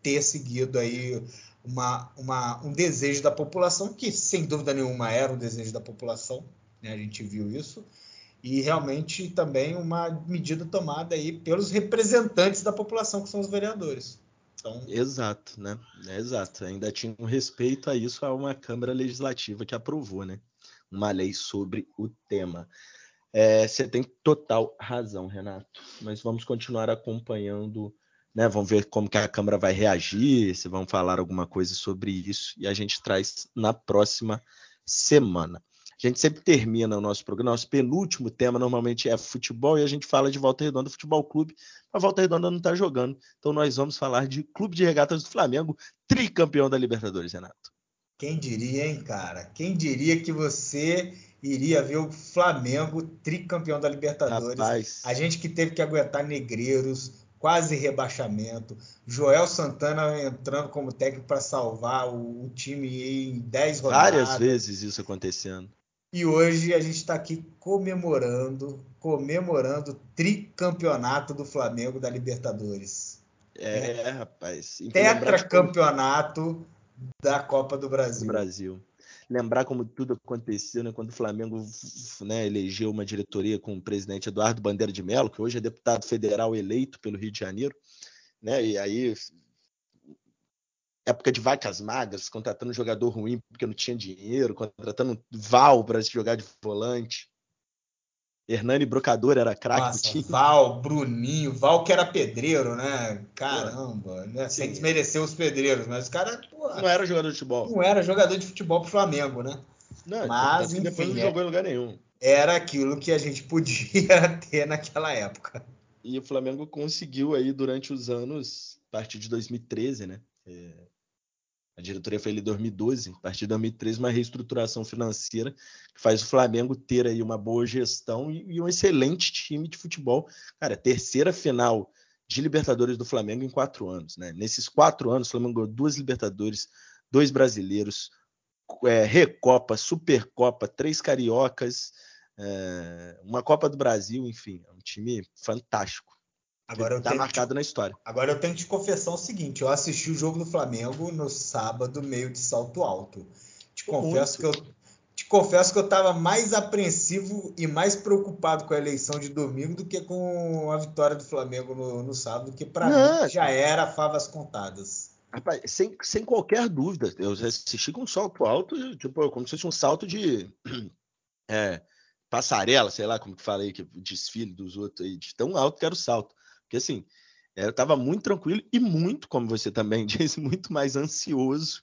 ter seguido aí uma, uma, um desejo da população, que sem dúvida nenhuma era um desejo da população, né? a gente viu isso, e realmente também uma medida tomada aí pelos representantes da população, que são os vereadores. Então... Exato, né? Exato. Ainda tinha um respeito a isso a uma Câmara Legislativa que aprovou, né? Uma lei sobre o tema. É, você tem total razão, Renato. Mas vamos continuar acompanhando, né? Vamos ver como que a Câmara vai reagir, se vão falar alguma coisa sobre isso, e a gente traz na próxima semana. A gente sempre termina o nosso programa, nosso penúltimo tema normalmente é futebol e a gente fala de Volta Redonda Futebol Clube. A Volta Redonda não está jogando, então nós vamos falar de Clube de Regatas do Flamengo, tricampeão da Libertadores, Renato. Quem diria, hein, cara? Quem diria que você iria ver o Flamengo tricampeão da Libertadores? Rapaz. A gente que teve que aguentar negreiros, quase rebaixamento. Joel Santana entrando como técnico para salvar o, o, time em 10 rodadas. Várias vezes isso acontecendo. E hoje a gente está aqui comemorando, comemorando o tricampeonato do Flamengo da Libertadores. É, é rapaz. Tetracampeonato como... da Copa do Brasil. Do Brasil. Lembrar como tudo aconteceu, né? Quando o Flamengo né, elegeu uma diretoria com o presidente Eduardo Bandeira de Mello, que hoje é deputado federal eleito pelo Rio de Janeiro, né? E aí época de vacas magras, contratando jogador ruim porque não tinha dinheiro, contratando Val para jogar de volante. Hernani Brocador era craque Val, Bruninho, Val que era pedreiro, né? Caramba, né? sem desmerecer os pedreiros, mas o cara porra, não era jogador de futebol. Não era jogador de futebol pro Flamengo, né? Não, mas enfim, depois não jogou em lugar nenhum. Era aquilo que a gente podia ter naquela época. E o Flamengo conseguiu aí durante os anos, a partir de 2013, né? É a diretoria foi em 2012, a partir de 2013, uma reestruturação financeira que faz o Flamengo ter aí uma boa gestão e, e um excelente time de futebol. Cara, terceira final de Libertadores do Flamengo em quatro anos. Né? Nesses quatro anos, o Flamengo ganhou duas Libertadores, dois brasileiros, é, Recopa, Supercopa, três cariocas, é, uma Copa do Brasil, enfim, é um time fantástico. Agora tá marcado te, na história. Agora eu tenho que te confessar o seguinte: eu assisti o jogo do Flamengo no sábado, meio de salto alto. Te confesso Muito. que eu te confesso que eu estava mais apreensivo e mais preocupado com a eleição de domingo do que com a vitória do Flamengo no, no sábado, que para mim já era favas contadas. Rapaz, sem, sem qualquer dúvida, eu assisti com um salto alto, tipo, como se fosse um salto de é, passarela, sei lá como que falei, que desfile dos outros aí, de tão alto que era o salto. Porque assim, eu estava muito tranquilo e muito, como você também disse, muito mais ansioso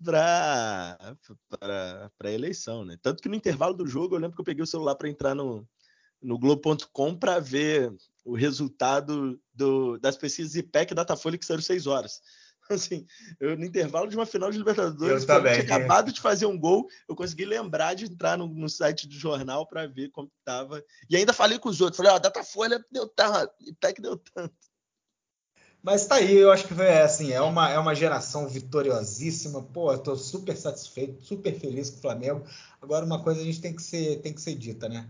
para a eleição, né? Tanto que no intervalo do jogo eu lembro que eu peguei o celular para entrar no, no Globo.com para ver o resultado do, das pesquisas IPEC e Datafolha que saíram seis horas. Assim, eu, no intervalo de uma final de Libertadores, eu tinha acabado de fazer um gol, eu consegui lembrar de entrar no, no site do jornal para ver como estava. E ainda falei com os outros, falei, ó, oh, Datafolha deu tanto, IPEC deu tanto. Mas tá aí, eu acho que é assim, é uma, é uma geração vitoriosíssima. Pô, eu tô super satisfeito, super feliz com o Flamengo. Agora, uma coisa a gente tem que ser, tem que ser dita, né?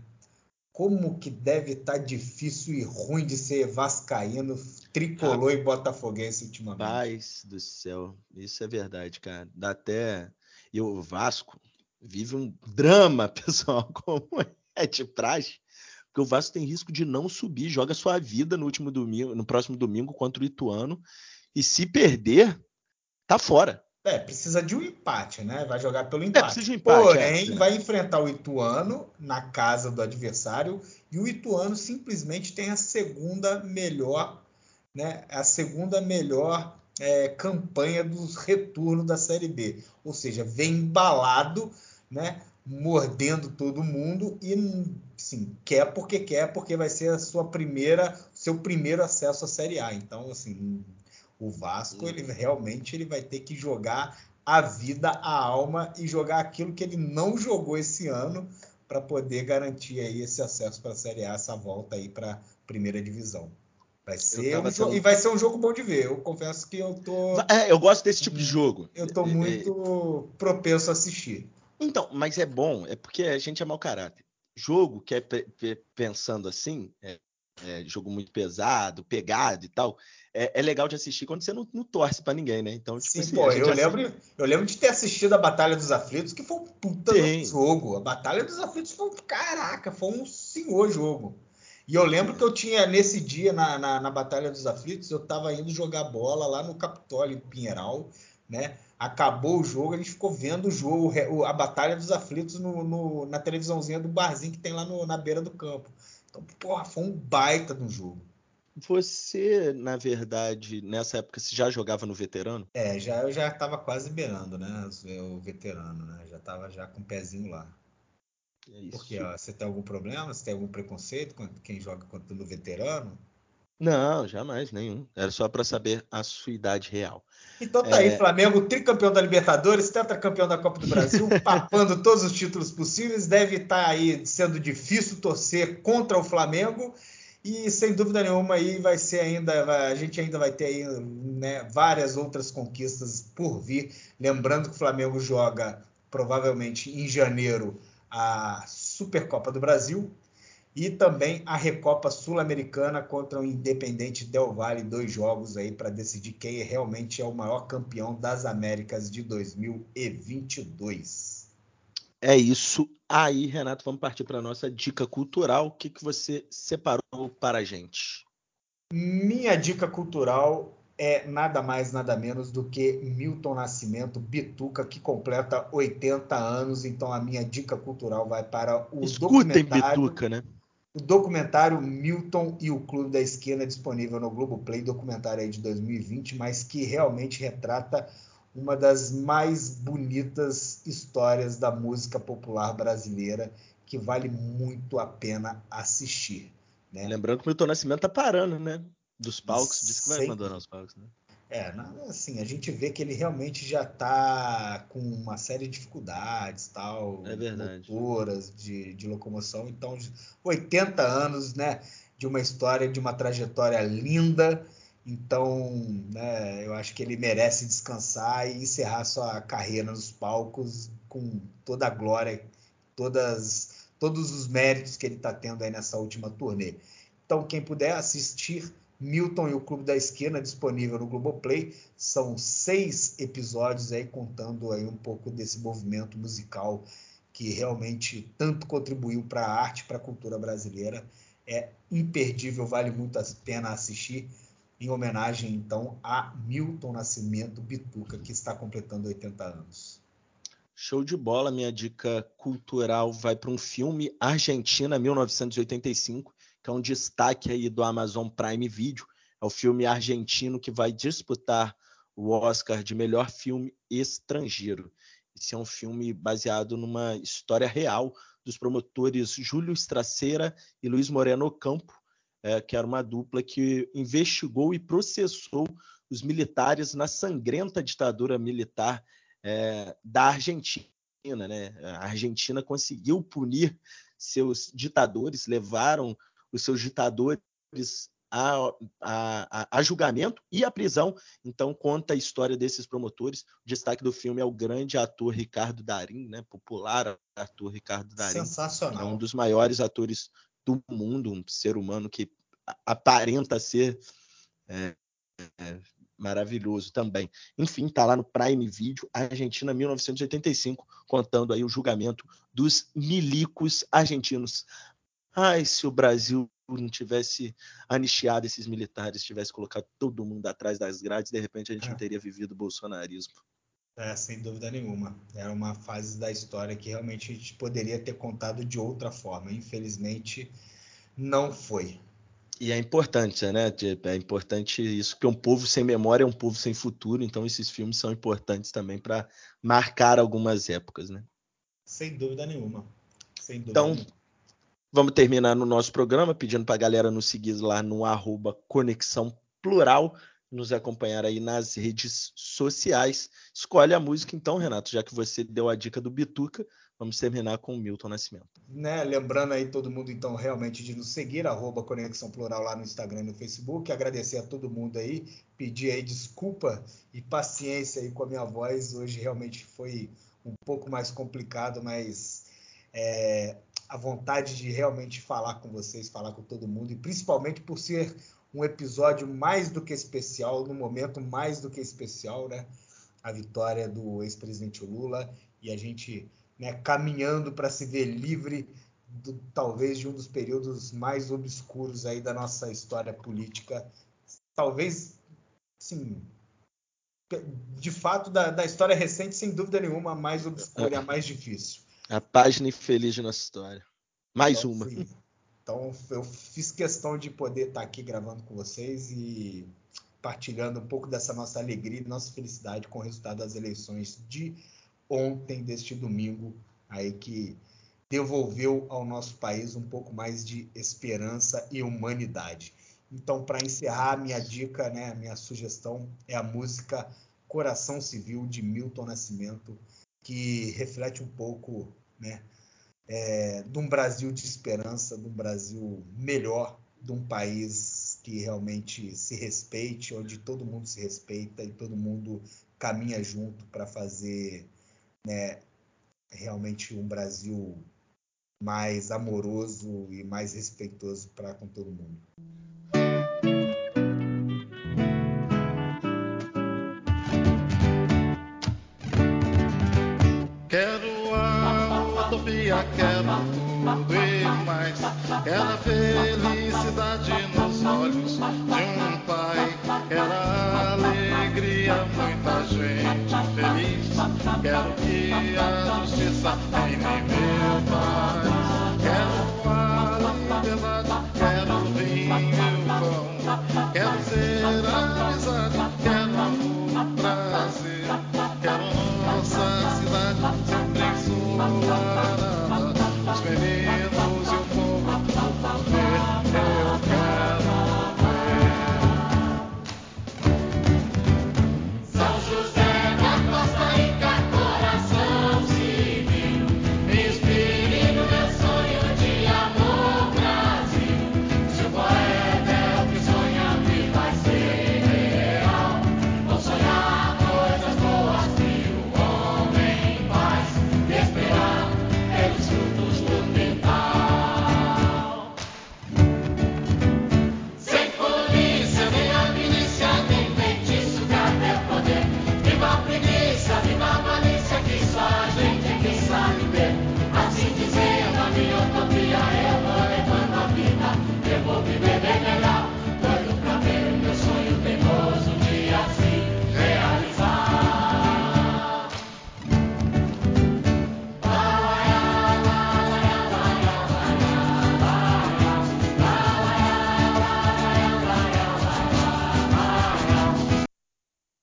Como que deve estar tá difícil e ruim de ser vascaíno, tricolor e botafoguense ultimamente. Paz do céu, isso é verdade, cara. Dá até... E o Vasco vive um drama, pessoal, como é de praxe, porque o Vasco tem risco de não subir, joga sua vida no último domingo, no próximo domingo contra o Ituano, e se perder, tá fora. É, precisa de um empate, né? Vai jogar pelo é, empate. É, precisa de empate. Porém, é, vai enfrentar o Ituano na casa do adversário e o Ituano simplesmente tem a segunda melhor, né? A segunda melhor é, campanha do retorno da Série B. Ou seja, vem embalado, né? mordendo todo mundo e assim, quer porque quer, porque vai ser a sua primeira, seu primeiro acesso à Série A. Então, assim, o Vasco, ele realmente ele vai ter que jogar a vida, a alma e jogar aquilo que ele não jogou esse ano para poder garantir aí esse acesso para a Série A, essa volta aí para a primeira divisão. Vai ser um jogo, e vai ser um jogo bom de ver. Eu confesso que eu tô. É, eu gosto desse tipo de jogo. Eu tô muito é, propenso a assistir. Então, mas é bom, é porque a gente é mau caráter. Jogo que é pensando assim, é, é, jogo muito pesado, pegado e tal, é, é, legal de assistir quando você não, não torce para ninguém, né? Então, tipo Sim, assim, pô, eu lembro, eu lembro de ter assistido a Batalha dos Aflitos, que foi um puta jogo. A Batalha dos Aflitos foi um caraca, foi um senhor jogo. E eu lembro que eu tinha, nesse dia, na, na, na Batalha dos Aflitos, eu tava indo jogar bola lá no Capitólio, em Pinheiral, né? Acabou o jogo, a gente ficou vendo o jogo, a Batalha dos Aflitos no, no, na televisãozinha do barzinho que tem lá no, na beira do campo. Então, porra, foi um baita do jogo. Você, na verdade, nessa época, você já jogava no veterano? É, já, eu já estava quase beirando, né? O veterano, né? Já estava já com o pezinho lá. É. Porque ó, você tem algum problema? Você tem algum preconceito com quem joga no veterano? Não, jamais, nenhum. Era só para saber a sua idade real. Então tá é... aí, Flamengo, tricampeão da Libertadores, tetracampeão da Copa do Brasil, papando todos os títulos possíveis. Deve estar tá aí sendo difícil torcer contra o Flamengo. E sem dúvida nenhuma aí vai ser ainda, a gente ainda vai ter aí né, várias outras conquistas por vir. Lembrando que o Flamengo joga provavelmente em janeiro a Supercopa do Brasil e também a Recopa Sul-Americana contra o Independente Del Valle, dois jogos aí para decidir quem realmente é o maior campeão das Américas de 2022. É isso aí, Renato. Vamos partir para a nossa dica cultural. O que, que você separou para a gente? Minha dica cultural é nada mais, nada menos do que Milton Nascimento, Bituca, que completa 80 anos. Então a minha dica cultural vai para o Escutem documentário. Bituca, né? O documentário Milton e o Clube da Esquina, disponível no Globoplay, documentário aí de 2020, mas que realmente retrata uma das mais bonitas histórias da música popular brasileira, que vale muito a pena assistir. Né? Lembrando que o Milton Nascimento tá parando, né? Dos palcos, diz que vai abandonar os palcos, né? É, assim, a gente vê que ele realmente já está com uma série de dificuldades, tal, é verdade. loucuras de, de locomoção. Então, 80 anos, né, de uma história, de uma trajetória linda. Então, né, eu acho que ele merece descansar e encerrar sua carreira nos palcos com toda a glória, todas, todos os méritos que ele está tendo aí nessa última turnê. Então, quem puder assistir Milton e o Clube da Esquina, disponível no Globoplay. São seis episódios aí contando aí um pouco desse movimento musical que realmente tanto contribuiu para a arte, para a cultura brasileira. É imperdível, vale muito a pena assistir. Em homenagem, então, a Milton Nascimento Bituca, que está completando 80 anos. Show de bola, minha dica cultural vai para um filme Argentina 1985 que é um destaque aí do Amazon Prime Video. É o filme argentino que vai disputar o Oscar de melhor filme estrangeiro. Esse é um filme baseado numa história real dos promotores Júlio Estraceira e Luiz Moreno Campo, é, que era uma dupla que investigou e processou os militares na sangrenta ditadura militar é, da Argentina. Né? A Argentina conseguiu punir seus ditadores, levaram os seus ditadores a, a, a, julgamento e a prisão. Então, conta a história desses promotores. O destaque do filme é o grande ator Ricardo Darim, né? popular ator Ricardo Darim. Sensacional. É um dos maiores atores do mundo, um ser humano que aparenta ser é, é, maravilhoso também. Enfim, está lá no Prime Video, Argentina 1985, contando aí o julgamento dos milicos argentinos. Ai, se o Brasil não tivesse anistiado esses militares, tivesse colocado todo mundo atrás das grades, de repente a gente é. não teria vivido o bolsonarismo. É, sem dúvida nenhuma. Era uma fase da história que realmente a gente poderia ter contado de outra forma. Infelizmente, não foi. E é importante, né? É importante isso, porque um povo sem memória é um povo sem futuro, então esses filmes são importantes também para marcar algumas épocas, né? Sem dúvida nenhuma. Sem dúvida Então, nenhuma. Vamos terminar no nosso programa pedindo para a galera nos seguir lá no arroba Conexão Plural, nos acompanhar aí nas redes sociais. Escolhe a música então, Renato, já que você deu a dica do Bituca, vamos terminar com o Milton Nascimento. Né, lembrando aí todo mundo, então, realmente de nos seguir, arroba Conexão Plural lá no Instagram e no Facebook. Agradecer a todo mundo aí, pedir aí desculpa e paciência aí com a minha voz. Hoje realmente foi um pouco mais complicado, mas é, a vontade de realmente falar com vocês, falar com todo mundo, e principalmente por ser um episódio mais do que especial, no momento mais do que especial, né? A vitória do ex-presidente Lula e a gente né, caminhando para se ver livre do, talvez de um dos períodos mais obscuros aí da nossa história política, talvez, sim, de fato da, da história recente, sem dúvida nenhuma, a mais obscura e a mais difícil. A página infeliz de nossa história. Mais Então, uma. sim. Então, eu fiz questão de poder estar aqui gravando com vocês e partilhando um pouco dessa nossa alegria e nossa felicidade com o resultado das eleições de ontem, deste domingo, aí que devolveu ao nosso país um pouco mais de esperança e humanidade. Então, para encerrar, minha dica, né, a minha sugestão é a música Coração Civil de Milton Nascimento, que reflete um pouco, né, é, de um Brasil de esperança, de um Brasil melhor, de um país que realmente se respeite, onde todo mundo se respeita e todo mundo caminha junto para fazer né, realmente um Brasil mais amoroso e mais respeitoso para com todo mundo.